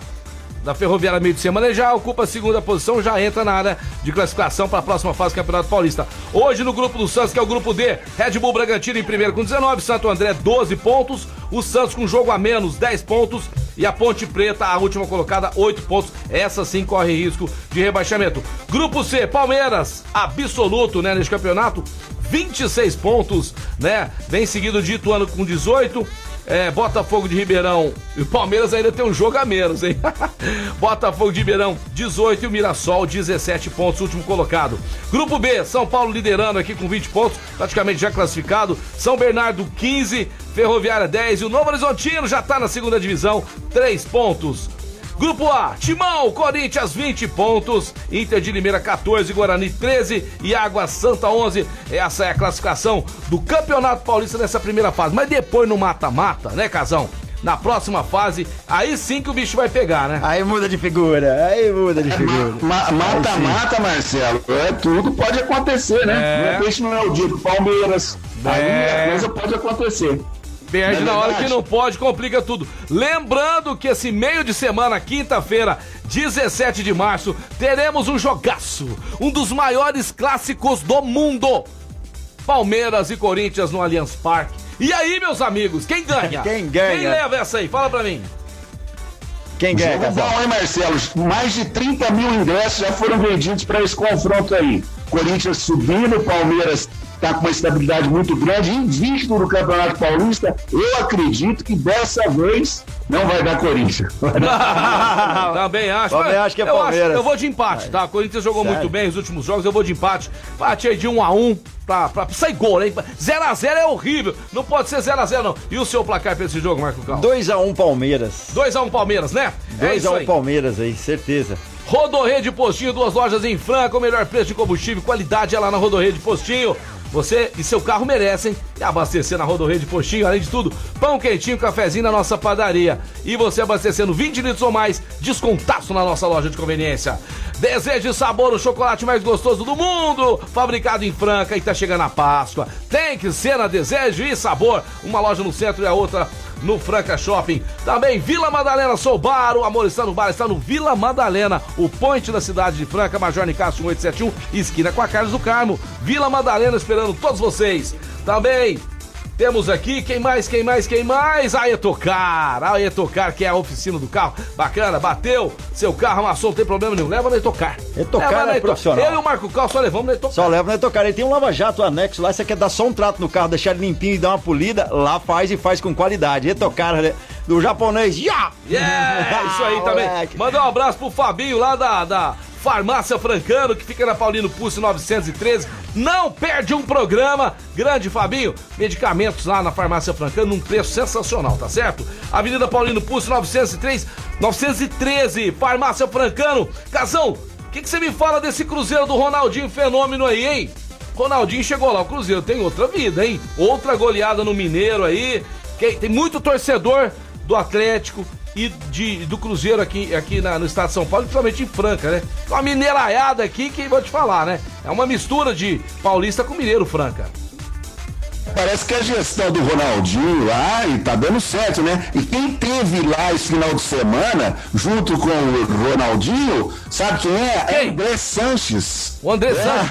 da Ferroviária meio de semana, já ocupa a segunda posição, já entra na área de classificação para a próxima fase do Campeonato Paulista. Hoje no grupo do Santos, que é o grupo D, Red Bull Bragantino em primeiro com 19, Santo André 12 pontos, o Santos com jogo a menos 10 pontos e a Ponte Preta, a última colocada, 8 pontos. Essa sim corre risco de rebaixamento. Grupo C, Palmeiras, absoluto, né, neste campeonato, 26 pontos, né? Vem seguido de Ituano com 18. É, Botafogo de Ribeirão e o Palmeiras ainda tem um jogo a menos, hein? Botafogo de Ribeirão 18 e o Mirassol 17 pontos, último colocado. Grupo B, São Paulo liderando aqui com 20 pontos, praticamente já classificado. São Bernardo 15, Ferroviária 10 e o Novo Horizontino já tá na segunda divisão, 3 pontos. Grupo A, Timão, Corinthians 20 pontos, Inter de Limeira 14, Guarani 13 e Água Santa 11. Essa é a classificação do Campeonato Paulista nessa primeira fase. Mas depois no mata-mata, né, Casão? Na próxima fase, aí sim que o bicho vai pegar, né? Aí muda de figura, aí muda de figura. Ma- Mata-mata, Marcelo, é tudo pode acontecer, né? É. De repente não é o dia do Palmeiras, aí É. a coisa pode acontecer. Perde é na hora que não pode, complica tudo. Lembrando que esse meio de semana, quinta-feira, 17 de março, teremos um jogaço, um dos maiores clássicos do mundo. Palmeiras e Corinthians no Allianz Parque. E aí, meus amigos, quem ganha? Quem ganha? Quem leva essa aí? Fala pra mim. Quem ganha, Jogo bom, hein, Marcelo? Mais de 30 mil ingressos já foram vendidos para esse confronto aí. Corinthians subindo, Palmeiras está com uma estabilidade muito grande, invicto no Campeonato Paulista. Eu acredito que dessa vez não vai dar Corinthians. Também acho. Também acho que é eu Palmeiras. eu vou de empate, tá? O Corinthians jogou Sério? muito bem os últimos jogos, eu vou de empate. Empate aí de 1 a 1 pra, pra sair gol, né? 0x0 é horrível. Não pode ser 0x0, não. E o seu placar pra esse jogo, Marco Cal? 2x1 Palmeiras. 2x1 Palmeiras, né? É isso 2x1 aí. Palmeiras aí, certeza. Rodorrede Postinho, duas lojas em Franca, o melhor preço de combustível qualidade é lá na Rodorrede Postinho. Você e seu carro merecem abastecer na Rodorrede Postinho, além de tudo, pão quentinho, cafezinho na nossa padaria. E você abastecendo 20 litros ou mais, descontaço na nossa loja de conveniência. Desejo sabor, o chocolate mais gostoso do mundo, fabricado em Franca e tá chegando a Páscoa. Tem que ser na Desejo e Sabor, uma loja no centro e a outra no Franca Shopping. Também Vila Madalena Sou Bar, o amor está no bar, está no Vila Madalena, o point da cidade de Franca, Major Nicasso 1871, esquina com a Carlos do Carmo. Vila Madalena esperando todos vocês. Também temos aqui, quem mais, quem mais, quem mais? A Etocar, a Etocar, que é a oficina do carro. Bacana, bateu, seu carro amassou, não tem problema nenhum. Leva na Etocar. Etocar Leva na é profissional. Eu e o Marco Cal só levamos na Etocar. Só leva no Etocar. Ele tem um lava-jato anexo lá. Você quer dar só um trato no carro, deixar ele limpinho e dar uma polida? Lá faz e faz com qualidade. Etocar né? do japonês. Ya! Yeah, isso aí também. Mandar um abraço pro Fabinho lá da, da Farmácia Francano, que fica na Paulino Pulse 913. Não perde um programa. Grande Fabinho, medicamentos lá na Farmácia Francano, num preço sensacional, tá certo? Avenida Paulino Pulse 903, 913, Farmácia Francano. Casão, o que que você me fala desse Cruzeiro do Ronaldinho Fenômeno aí, hein? Ronaldinho chegou lá, o Cruzeiro tem outra vida, hein? Outra goleada no Mineiro aí. Tem muito torcedor do Atlético e de, do Cruzeiro aqui, aqui na- no estado de São Paulo, principalmente em Franca, né? Uma mineiraiada aqui que vou te falar, né? É uma mistura de paulista com mineiro, Franca. Parece que a gestão do Ronaldinho lá e tá dando certo, né? E quem teve lá esse final de semana, junto com o Ronaldinho, sabe quem é? Quem? André Sanches. O André Sanches.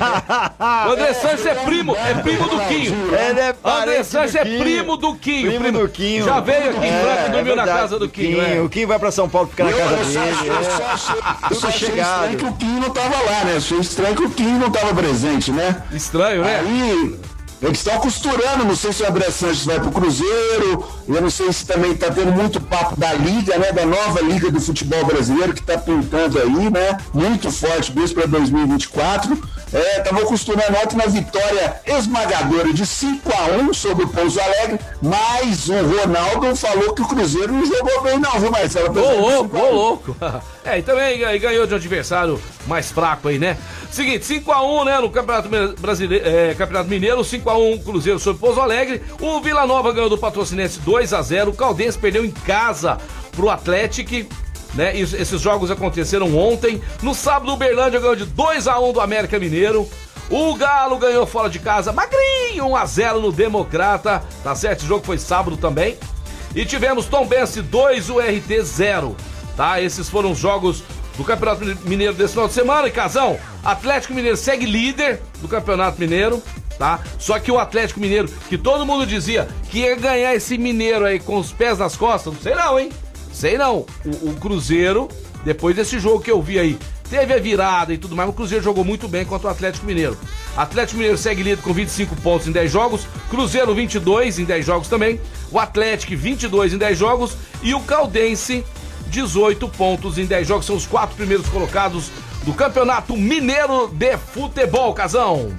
O André Sanches é primo, é primo do Quinho. Ele é André Sanches é Quinho. primo do Quinho. Primo do Quinho. Já veio aqui em É, Franca e dormiu é na casa do Quinho. é. O Quinho vai pra São Paulo ficar na Eu, casa eu dele. eu é. só achei, eu só achei estranho que o Quinho não tava lá, né? Achei estranho que o Quinho não tava presente, né? Estranho, né? Aí, eles estão costurando, não sei se o André Sanches vai pro Cruzeiro, eu não sei se também tá tendo muito papo da Liga, né? Da nova Liga do Futebol Brasileiro que tá pintando aí, né? Muito forte mesmo para 2024. É, tava costurando ontem na vitória esmagadora de 5 a 1 sobre o Pouso Alegre, mas o Ronaldo falou que o Cruzeiro não jogou bem não, viu, Marcelo? Ô louco, 5 a ô 1. louco. É, e também gan- ganhou de um adversário mais fraco aí, né? Seguinte, 5x1, né, no Campeonato Brasileiro, é, Campeonato Mineiro, 5x1 Cruzeiro sobre Pouso Alegre. O Vila Nova ganhou do Patrocinense 2x0. O Caldense perdeu em casa pro Atlético. Né? Isso- esses jogos aconteceram ontem. No sábado, o Uberlândia ganhou de 2x1 do América Mineiro. O Galo ganhou fora de casa, magrinho, 1x0 no Democrata. Tá certo? Esse jogo foi sábado também. E tivemos Tom Bense 2, URT 0. Tá? Esses foram os jogos do Campeonato Mineiro desse final de semana. E Casão, Atlético Mineiro segue líder do Campeonato Mineiro. Tá? Só que o Atlético Mineiro, que todo mundo dizia que ia ganhar esse Mineiro aí com os pés nas costas, não sei não, hein? Sei não. O, o Cruzeiro, depois desse jogo que eu vi aí, teve a virada e tudo mais, o Cruzeiro jogou muito bem contra o Atlético Mineiro. Atlético Mineiro segue líder com 25 pontos em 10 jogos, Cruzeiro 22 em 10 jogos também, o Atlético 22 em 10 jogos e o Caldense 18 pontos em 10 jogos. São os quatro primeiros colocados do Campeonato Mineiro de Futebol, Casão.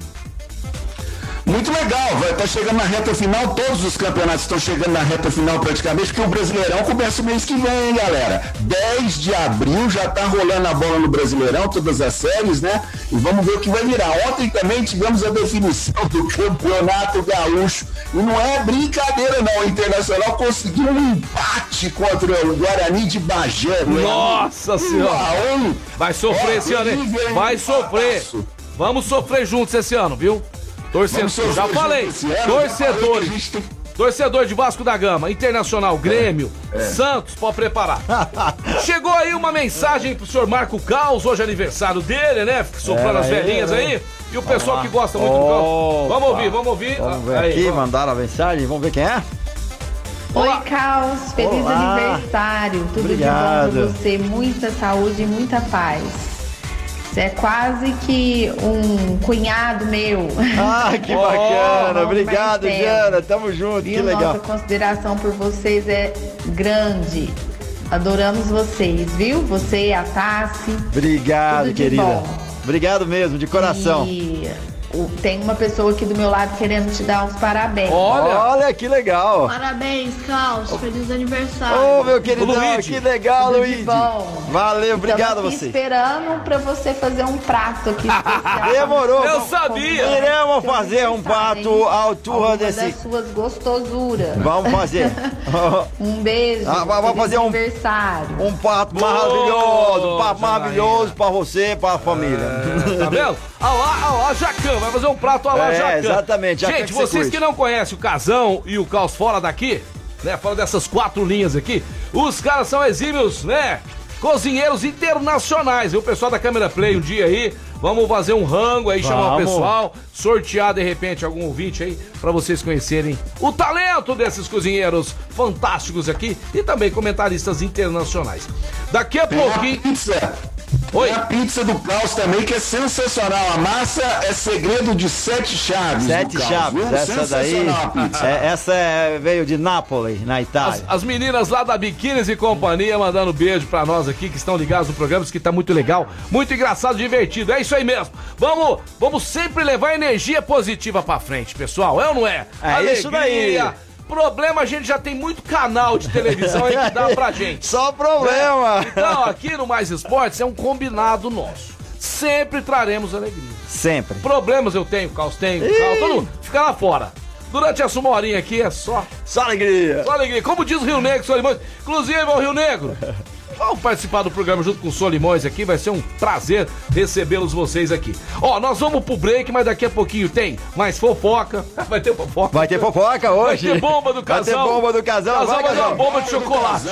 Muito legal, vai estar chegando na reta final, todos os campeonatos estão chegando na reta final praticamente, porque o Brasileirão começa o mês que vem, hein, galera? 10 de abril já tá rolando a bola no Brasileirão, todas as séries, né? E vamos ver o que vai virar. Ontem também tivemos a definição do Campeonato Gaúcho, e não é brincadeira não, o Internacional conseguiu um empate contra o Guarani de Bagé. né? Nossa Um Senhora! um. Vai sofrer Ó, esse ano, hein? Vai sofrer. Vamos sofrer juntos esse ano, viu? Torcedor, já falei, que torcedores, gente tem- Torcedor de Vasco da Gama, Internacional, Grêmio, Santos, pode preparar. Chegou aí uma mensagem pro senhor Marco Caos, hoje é aniversário dele, né? Soprando É, as velhinhas aí. E o pessoal lá. que gosta muito do Caos. Vamos ouvir, vamos ouvir. Vamos ver Aí, aqui, vamos. mandaram a mensagem, vamos ver quem é? Oi, Caos. Feliz Olá. aniversário. Tudo Obrigado. de bom pra você. Muita saúde e muita paz. Você é quase que um cunhado meu. Ah, que Oh, bacana. Obrigado, Marcelo. Jana. Tamo junto, Viu? que legal. Nossa consideração por vocês é grande. Adoramos vocês, viu? Você e a Tassi. Obrigado, Tudo de querida. bom. Obrigado mesmo, de coração. E tem uma pessoa aqui do meu lado querendo te dar uns parabéns. Olha que legal. Parabéns, Klaus. Feliz aniversário. Ô, meu queridão, que legal, Tudo Luigi. bom. Valeu, obrigado aqui você. esperando pra você fazer um prato aqui especial. Demorou. Eu Vamos- sabia. Iremos fazer um prato à altura desse. das suas gostosuras. Vamos fazer. Um beijo. Ah, vamos fazer um- aniversário. Um prato maravilhoso, um prato maravilhoso pra você, pra família. Tá vendo? Olha lá, olha lá, Jacan, vai fazer um prato a lá, É, Jacan. exatamente, Jacan Gente, que você vocês que não conhecem o Casão e o Caos fora daqui, né, fora dessas quatro linhas aqui, os caras são exímios, né, cozinheiros internacionais. E o pessoal da Câmera Play um dia aí, vamos fazer um rango aí, chamar o Vamos. pessoal, sortear de repente algum ouvinte aí, pra vocês conhecerem o talento desses cozinheiros fantásticos aqui e também comentaristas internacionais. Daqui a pouquinho... pizza. Tem a pizza do Caos também, que é sensacional. A massa é segredo de sete chaves. Sete Caos, chaves, viu? essa daí. É, essa é- veio de Nápoles, na Itália. As, as meninas lá da Biquínis e Companhia mandando beijo pra nós aqui que estão ligados no programa, diz que tá muito legal, muito engraçado, divertido. É isso aí mesmo. Vamos, vamos sempre levar energia positiva pra frente, pessoal. É ou não é? É isso daí. Problema, a gente já tem muito canal de televisão aí que dá pra gente. Só problema. Né? Então, aqui no Mais Esportes é um combinado nosso. Sempre traremos alegria. Sempre. Problemas eu tenho, Caos tem, Caos, todo mundo. Fica lá fora. Durante essa uma horinha aqui é só. Só alegria. Só alegria. Como diz o Rio Negro, Solimões. Inclusive, ao Rio Negro. Vamos participar do programa junto com o Solimões aqui. Vai ser um prazer recebê-los vocês aqui. Ó, nós vamos pro break, mas daqui a pouquinho tem mais fofoca. Vai ter fofoca. Vai ter fofoca hoje. Vai ter bomba do Vai ter casal. bomba do casal. Casal vai, vai casal. bomba de chocolate.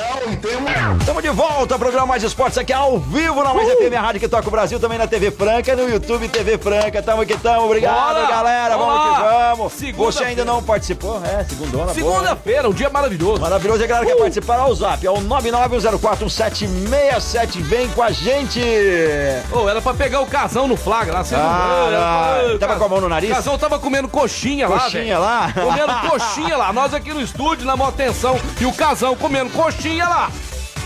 Estamos de volta, programa Mais Esportes aqui ao vivo na Mais FM, a rádio que toca o Brasil, também na TV Franca, no YouTube TV Franca. Tamo que tamo. Obrigado, Bora. galera. Vamos, que vamos. Segunda-feira. Você ainda não participou? É, segundona. boa. Segunda-feira, um dia maravilhoso. Maravilhoso. E a galera quer participar ao zap. É o 991041767. Vem com a gente. Ô, era pra pegar o casão no flagra lá. Você Ah, era não. Tava com a mão no nariz? O casão tava comendo coxinha, lá, Coxinha lá? Comendo coxinha lá. Nós aqui no estúdio, na maior atenção. E o casão comendo coxinha lá.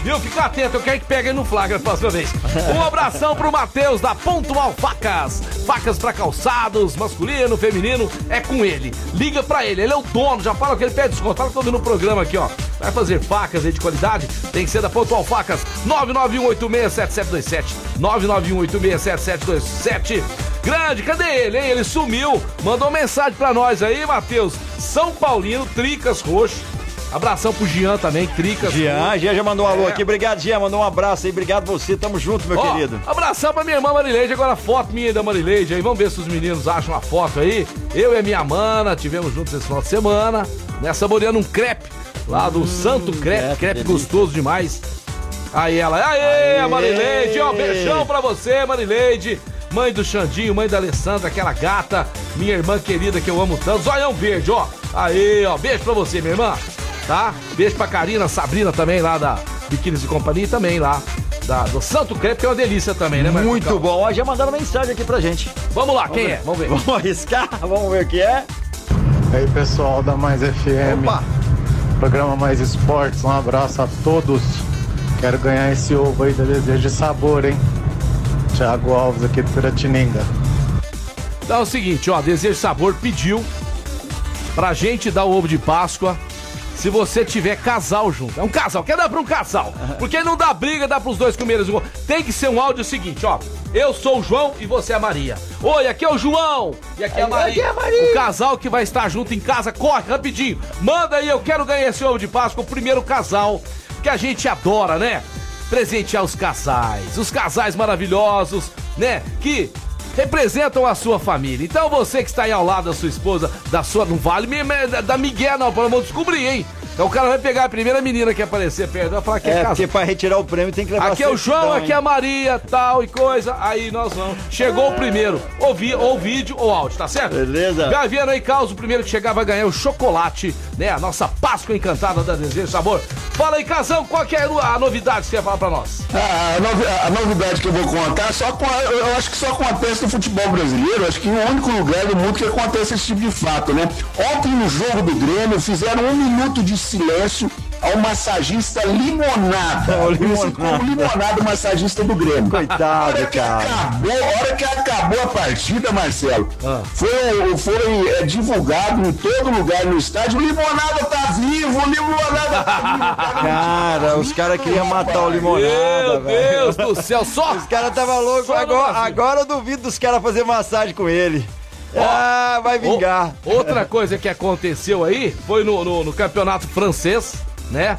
Viu? Fica atento, eu quero que pegue no flagra a próxima vez. Um abração pro Matheus da Pontual Facas. Facas pra calçados, masculino, feminino, é com ele. Liga pra ele, ele é o dono, já fala que ele pede desconto. Fala que eu tô no programa aqui, ó. Vai fazer facas aí de qualidade, tem que ser da Pontual Facas. 991867727. 991867727. Grande, cadê ele, hein? Ele sumiu. Mandou mensagem pra nós aí, Matheus. São Paulino, Tricas Roxo. Abração pro Jean também, Tricas Jean. Jean já mandou um alô É. aqui. Obrigado, Jean. Mandou um abraço aí. Obrigado você. Tamo junto, meu Ó, querido. Abração pra minha irmã Marileide, agora foto minha da Marileide aí. Vamos ver se os meninos acham a foto aí. Eu e a minha mana, tivemos juntos esse final de semana, né? Saboreando um crepe lá do Santo Crepe, crepe gostoso demais. Aí ela, aê, a Marileide, ó, beijão pra você, Marileide. Mãe do Xandinho, mãe da Alessandra, aquela gata, minha irmã querida que eu amo tanto. Zoião verde, ó. Aí, ó, beijo pra você, minha irmã. Tá? Beijo pra Karina, Sabrina também lá da Biquínis e Companhia e também lá da, do Santo Crepe, que é uma delícia também, né, Marcos Muito bom. Ó, já mandaram mensagem aqui pra gente. Vamos lá, quem é? Vamos ver. Vamos arriscar? Vamos ver o que é? E aí pessoal da Mais FM, programa Mais Esportes, um abraço a todos. Quero ganhar esse ovo aí da Desejo de Sabor, hein? Thiago Alves aqui de Piratininga. Então é o seguinte, ó, Desejo Sabor pediu pra gente dar o ovo de Páscoa se você tiver casal junto. É um casal, quer dar pra um casal. Porque não dá briga, dá pros dois comerem Tem que ser um áudio seguinte, ó. Eu sou o João e você é a Maria. Oi, aqui é o João e aqui é a Maria. Aqui é a Maria. O casal que vai estar junto em casa, corre rapidinho. Manda aí, eu quero ganhar esse ovo de Páscoa, o primeiro casal que a gente adora, né? Presentear os casais, os casais maravilhosos, né? Que representam a sua família. Então você que está aí ao lado da sua esposa, da sua. Não vale me- da, da Miguel, não, pelo amor de descobrir, hein? Então o cara vai pegar a primeira menina que aparecer perto, vai falar que é, É, casa. porque pra retirar o prêmio tem que levar Aqui é o João, aqui é a Maria, tal e coisa. Aí nós vamos. Chegou o primeiro. Ou, vi, ou vídeo ou áudio, tá certo? Beleza. Vai vendo aí, Carlos, o primeiro que chegar vai ganhar o chocolate, né? A nossa Páscoa encantada da Desejo Sabor. Fala aí, Casão, qual que é a novidade que você ia falar pra nós? A, a novidade que eu vou contar, só com, eu acho que só acontece no futebol brasileiro, acho que em um único lugar do mundo que acontece esse tipo de fato, né? Ontem no jogo do Grêmio fizeram um minuto de silêncio ao massagista Limonada. O Conhecido como Limonada, o massagista do Grêmio. Coitado, hora que cara. Acabou, a hora que acabou a partida, Marcelo, foi, foi é, divulgado em todo lugar no estádio, o Limonada tá vivo, o Limonada tá vivo. Cara, os caras queriam matar o limonada, Meu velho. Deus do céu, só. Os caras tava louco. Só no Agora, agora eu duvido dos caras fazer massagem com ele. Ah, vai vingar. O- outra coisa que aconteceu aí foi no, no- no campeonato francês, né?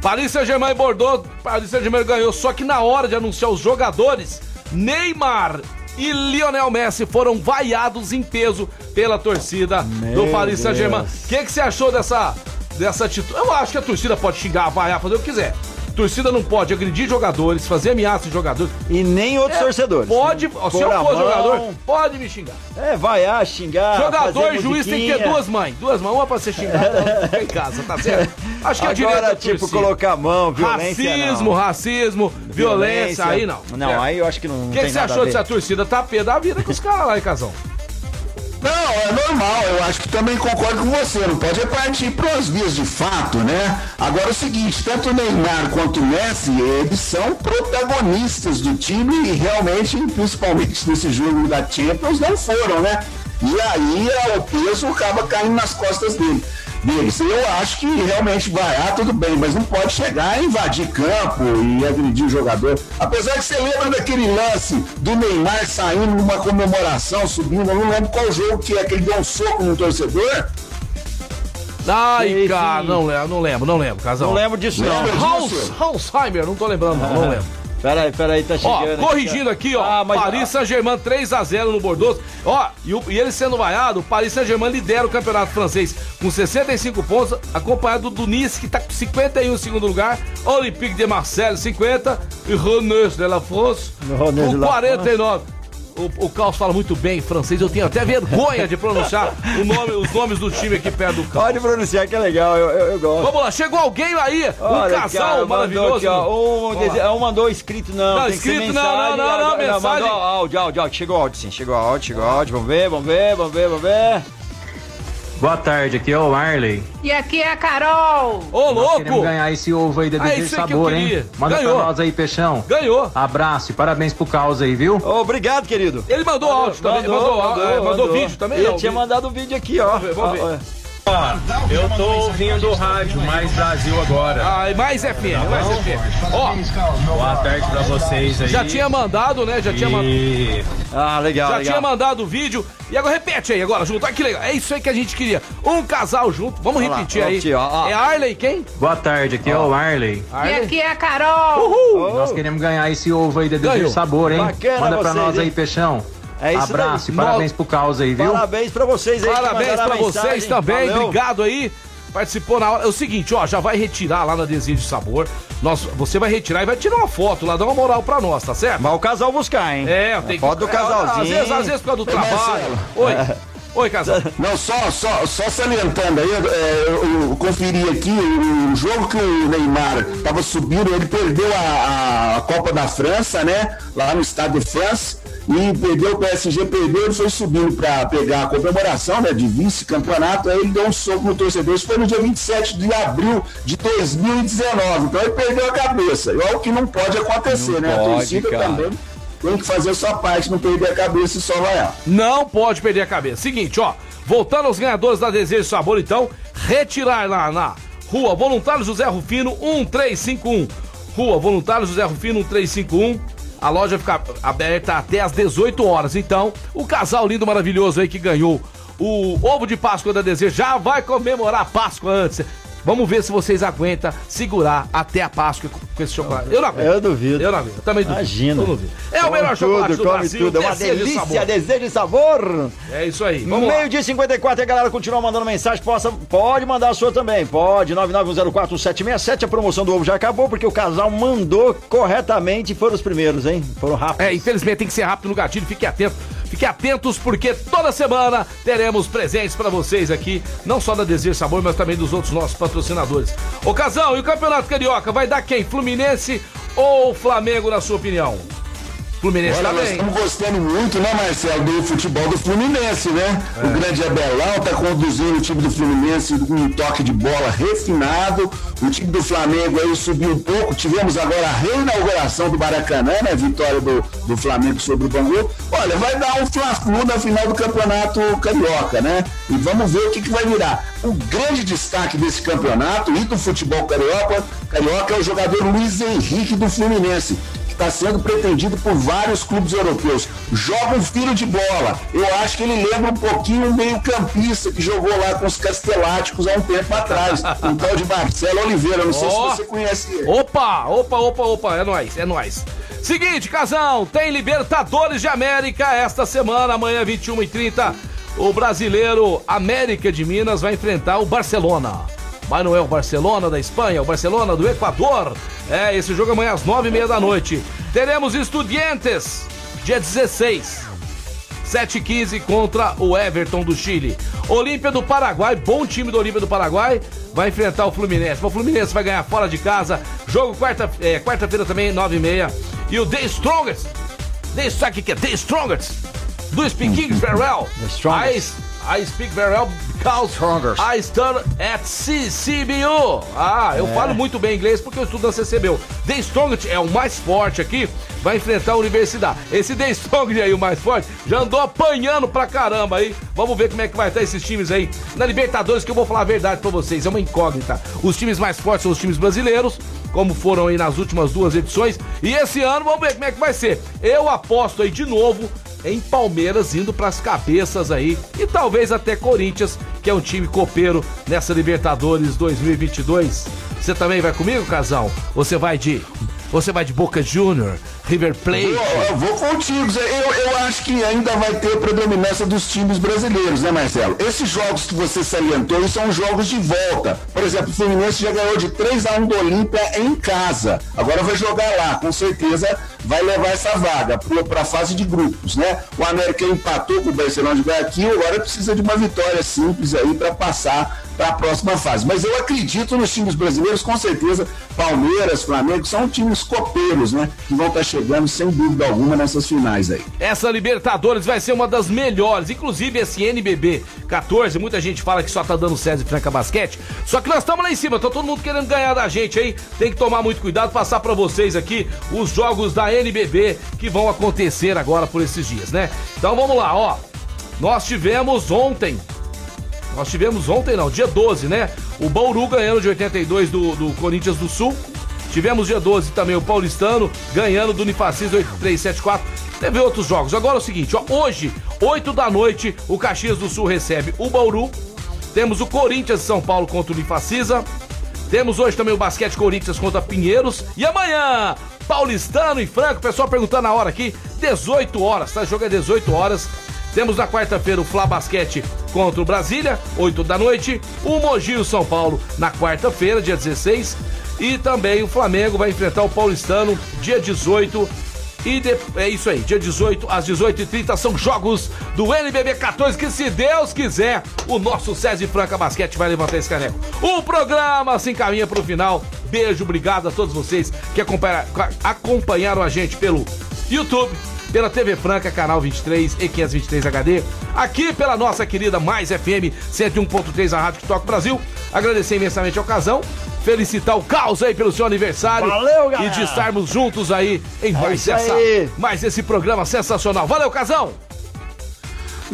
Paris Saint-Germain e Bordeaux, Paris Saint-Germain ganhou, só que na hora de anunciar os jogadores, Neymar e Lionel Messi foram vaiados em peso pela torcida do Meu Paris Saint-Germain. O que, que você achou dessa, dessa atitude? Eu acho que a torcida pode xingar, vaiar, fazer o que quiser. Torcida não pode agredir jogadores, fazer ameaça de jogadores. E nem outros É, torcedores. Pode, se eu for jogador, pode me xingar. É, vaiar, xingar. Jogador e juiz tem que ter duas mães. Duas mãos, uma pra ser xingada, outra pra em casa, tá certo? Acho que é o direito Agora, tipo, torcida. colocar a mão, violência Racismo, não. racismo, violência, aí não. Não, Certo? aí eu acho que não, O que, que você achou dessa torcida? Tá pé da vida com os caras lá, hein, Casão? Não, é normal, eu acho que também concordo com você, não pode partir para as vias de fato, né? Agora é o seguinte, tanto o Neymar quanto o Messi, eles são protagonistas do time e realmente, principalmente nesse jogo da Champions, não foram, né? E aí é, o peso acaba caindo nas costas dele. Deles. Eu acho que realmente vai, ah, tudo bem, mas não pode chegar a invadir campo e agredir o jogador. Apesar que você lembra daquele lance do Neymar saindo numa comemoração, subindo, eu não lembro qual jogo que é, que ele deu um soco no torcedor. Ai, cara, não lembro, não lembro, não lembro, Casão. Não lembro disso, não. Lembra disso? Alzheimer, não tô lembrando, não, não lembro. Peraí, peraí, tá Ó, chegando. aqui, corrigindo aqui, ó. Ah, mas- Paris Saint-Germain 3x0 no Bordeaux. Ó, e, o- e ele sendo vaiado, o Paris Saint-Germain lidera o campeonato francês com 65 pontos, acompanhado do Nice, que tá com 51 em segundo lugar, Olympique de Marseille, 50, e Rennes de la France, Rennes com la 49. O, o Carlos fala muito bem francês, eu tenho até vergonha de pronunciar o nome- os nomes do time aqui perto do Carlos. Pode pronunciar que é legal, eu, eu, eu gosto. Vamos lá, chegou alguém aí, um Olha, casal cara, mandou maravilhoso. aqui, ó, um, dese- um mandou escrito, não. Não, escrito, não, não, não, não, mensagem. mandou áudio, áudio, áudio. Chegou áudio, sim. Chegou áudio, chegou áudio. Vamos ver, vamos ver, vamos ver, vamos ver. Boa tarde, aqui é o Marley. E aqui é a Carol. Ô, louco! Queremos ganhar esse ovo aí da Ah, Desejo eu Sabor, hein? Manda Ganhou. pra nós aí, Peixão. Ganhou. Abraço e parabéns pro Caos aí, viu? Obrigado, querido. Ele mandou áudio também, mandou, ah, mandou, vídeo também. Ele tinha vídeo. mandado um vídeo aqui, ó. Vamos ver, Ó, ó. Eu tô ouvindo o rádio Mais Brasil agora. Ah, mais FM, mais FM. Ó, Boa tarde pra vocês aí. já tinha mandado, né? Já tinha mandado. E Ah, legal, Já legal. tinha mandado o vídeo. E agora repete aí, agora, junto. Olha que legal. É isso aí que a gente queria. Um casal junto. Vamos Vamos lá, repetir vamos aí. repetir, ó, ó. É Arley quem? boa tarde, aqui é o Marley. E Arley. aqui é a Carol. Uhul. Nós queremos ganhar esse ovo aí da. Desejo Sabor, hein? Bacana Manda pra vocês, nós aí, hein? Peixão. É isso Abraço daí. e parabéns pro Caos aí, viu? Parabéns pra vocês aí. Parabéns pra a mensagem. vocês também. Valeu. Obrigado aí. Participou na hora. É o seguinte, ó, já vai retirar lá na Desejo de Sabor. Nós, você vai retirar e vai tirar uma foto lá, dá uma moral pra nós, tá certo? Vai o casal buscar, hein? É, tem que Foto do é, casalzinho. Às vezes, às vezes por causa do trabalho. Oi. Oi, casal. Não, só, só, só salientando aí, é, eu, eu conferi aqui o, o jogo que o Neymar estava subindo, ele perdeu a, a Copa da França, né? Lá no Estado de France. E perdeu, o PSG perdeu, ele foi subindo para pegar a comemoração né, de vice-campeonato, aí ele deu um soco no torcedor. Isso foi no dia 27 de abril de 2019. Então ele perdeu a cabeça. Olha o que não pode acontecer, Não né? pode, a torcida cara. também tem que fazer a sua parte, não perder a cabeça e só vaiar. Não pode perder a cabeça. Seguinte, ó. Voltando aos ganhadores da Desejo Sabor, então, retirar lá na Rua Voluntário José Rufino 1351. Rua Voluntário José Rufino 1351. A loja fica aberta até às 18 horas. Então, o casal lindo, maravilhoso aí que ganhou o ovo de Páscoa da Desejo já vai comemorar a Páscoa antes. Vamos ver se vocês aguentam segurar até a Páscoa com esse chocolate. Eu não aguento. Eu duvido. Eu não aguento. Eu também duvido. Imagina. Eu duvido. É o Come melhor chocolate tudo, do come Brasil. tudo. É uma delícia, sabor. desejo de sabor. É isso aí. Vamos lá. Meio dia e 54 e a galera continua mandando mensagem. Possa, pode mandar a sua também. Pode. 991041767. A promoção do ovo já acabou porque o casal mandou corretamente e foram os primeiros, hein? Foram rápidos. É, infelizmente tem que ser rápido no gatilho, fique atento. Fique atentos porque toda semana teremos presentes pra vocês aqui, não só da Desir Sabor, mas também dos outros nossos patrocinadores. Ô Casão, e o Campeonato Carioca vai dar quem? Fluminense ou Flamengo, na sua opinião? Fluminense Olha, tá nós bem. estamos gostando muito, né, Marcelo, do futebol do Fluminense, né? É. O grande Abelão tá conduzindo o time do Fluminense com um toque de bola refinado. O time do Flamengo aí subiu um pouco. Tivemos agora a reinauguração do Maracanã, né? Vitória do, do Flamengo sobre o Bangu. Olha, vai dar um fla-flu na final do Campeonato Carioca, né? E vamos ver o que, que vai virar. O grande destaque desse campeonato e do futebol carioca, carioca é o jogador Luiz Henrique do Fluminense está sendo pretendido por vários clubes europeus. Joga um filho de bola. Eu acho que ele lembra um pouquinho o meio-campista que jogou lá com os Casteláticos há um tempo atrás. Um tal de Marcelo Oliveira. Não sei Ó. se você conhece ele. Opa, opa, opa, opa, é nóis, é nóis. Seguinte, casão, tem Libertadores de América esta semana, amanhã 21 e 30 O brasileiro América de Minas vai enfrentar o Barcelona. Mas não é o Barcelona da Espanha, é o Barcelona do Equador. É, esse jogo amanhã às nove e meia da noite. Teremos Estudiantes, dia 16. 7h15 contra o Everton do Chile. Olímpia do Paraguai, bom time do Olímpia do Paraguai, vai enfrentar o Fluminense. O Fluminense vai ganhar fora de casa. Jogo quarta- é, quarta-feira também, 9h30. E o The Strongest. The, sabe o que é? The Strongest. Do Speak English very well. The Strongest. I, I speak very well because I study at CCBU. Ah, eu É. falo muito bem inglês porque eu estudo na CCBU. The Strongest é o mais forte aqui, vai enfrentar a universidade. Esse The Strongest aí, o mais forte, já andou apanhando pra caramba aí. Vamos ver como é que vai estar esses times aí na Libertadores, que eu vou falar a verdade pra vocês, é uma incógnita. Os times mais fortes são os times brasileiros, como foram aí nas últimas duas edições. E esse ano, vamos ver como é que vai ser. Eu aposto aí de novo em Palmeiras indo pras cabeças aí e talvez até Corinthians, que é um time copeiro nessa Libertadores 2022. Você também vai comigo, casal? Você vai de você vai de Boca Junior, River Plate? Eu, eu vou contigo. Zé. Eu, eu acho que ainda vai ter predominância dos times brasileiros, né, Marcelo? Esses jogos que você salientou são jogos de volta. Por exemplo, o Fluminense já ganhou de 3 a 1 do Olímpia em casa. Agora vai jogar lá. Com certeza vai levar essa vaga para a fase de grupos, né? O América empatou com o Barcelona de Guayaquil, agora precisa de uma vitória simples aí para passar para a próxima fase. Mas eu acredito nos times brasileiros, com certeza, Palmeiras, Flamengo, são times copeiros, né? Que vão estar chegando sem dúvida alguma nessas finais aí. Essa Libertadores vai ser uma das melhores, inclusive esse NBB 14, muita gente fala que só tá dando César e Franca Basquete, só que nós estamos lá em cima, tá todo mundo querendo ganhar da gente aí, tem que tomar muito cuidado, passar pra vocês aqui os jogos da NBB que vão acontecer agora por esses dias, né? Então vamos lá, ó, nós tivemos ontem, nós tivemos ontem não, dia 12, né? O Bauru ganhando de 82 do, do Corinthians do Sul. Tivemos dia 12 também o Paulistano ganhando do Unifacis 8374. Teve outros jogos. Agora é o seguinte, ó, hoje, 8 da noite, o Caxias do Sul recebe o Bauru. Temos o Corinthians de São Paulo contra o Unifacisa. Temos hoje também o Basquete Corinthians contra Pinheiros. E amanhã, Paulistano e Franco. Pessoal perguntando a hora aqui, 18 horas, tá? O jogo é 18 horas. Temos na quarta-feira o Fla Basquete contra o Brasília, 8 da noite. O Mogi o São Paulo na quarta-feira, dia 16. E também o Flamengo vai enfrentar o Paulistano, dia 18. E de- é isso aí, dia 18 às 18h30 são jogos do NBB 14, que se Deus quiser, o nosso César Franca Basquete vai levantar esse caneco. O programa se encaminha para o final. Beijo, obrigado a todos vocês que acompanha- acompanharam a gente pelo YouTube, pela TV Franca, canal 23 e 523 HD, aqui pela nossa querida Mais FM 101.3, a Rádio que toca o Brasil. Agradecer imensamente ao Casão, felicitar o Caos aí pelo seu aniversário. Valeu, galera. E de estarmos juntos aí em É mais, isso essa, mais esse programa sensacional. Valeu, Casão!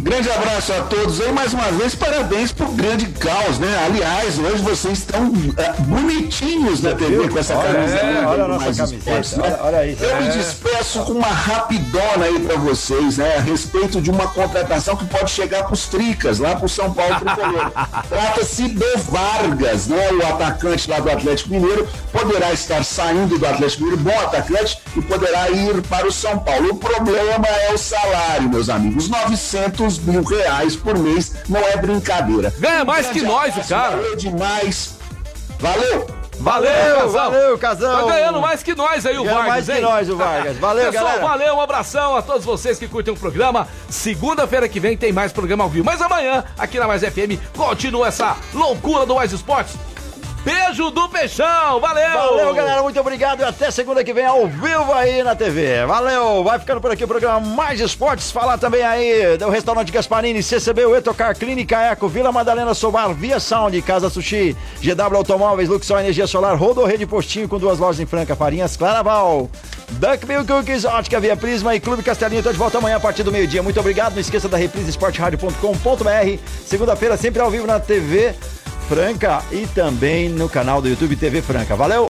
Grande abraço a todos aí, mais uma vez, parabéns pro grande caos, né? Aliás, hoje vocês estão uh, bonitinhos na TV com essa olha, camisa. É, olha a nossa camiseta, esportes, né? olha, olha aí. Eu me É. despeço com uma rapidona aí pra vocês, né? A respeito de uma contratação que pode chegar pros Tricas, lá pro São Paulo Tricolor. Trata-se do Vargas, né? O atacante lá do Atlético Mineiro poderá estar saindo do Atlético Mineiro, bom atacante, e poderá ir para o São Paulo. O problema é o salário, meus amigos. 900 mil reais por mês não é brincadeira. Ganha mais que nós, o cara. Valeu demais. Valeu! Valeu, Casão. valeu, Casão. Tá ganhando mais que nós aí, o Ganha Vargas, mais que hein? nós, o Vargas. Valeu, Pessoal, galera. valeu, um abração a todos vocês que curtem o programa. Segunda-feira que vem tem mais programa ao vivo. Mas amanhã, aqui na Mais FM, continua essa loucura do Mais Esportes. Beijo do Peixão, valeu! Valeu, galera, muito obrigado e até segunda que vem ao vivo aí na TV. Valeu, vai ficando por aqui o programa Mais Esportes. Falar também aí do restaurante Gasparini, CCB, Etocar, Clínica Eco, Vila Madalena Sobar, Via Sound, Casa Sushi, GW Automóveis, Luxor Energia Solar, Rodo Rede Postinho com duas lojas em Franca, Farinhas, Claraval, Duck Bill Cookies, Ótica Via Prisma e Clube Castelinho. Tô de volta amanhã a partir do meio-dia. Muito obrigado, não esqueça da reprise esporteradio.com.br. Segunda-feira sempre ao vivo na TV Franca e também no canal do YouTube TV Franca. Valeu!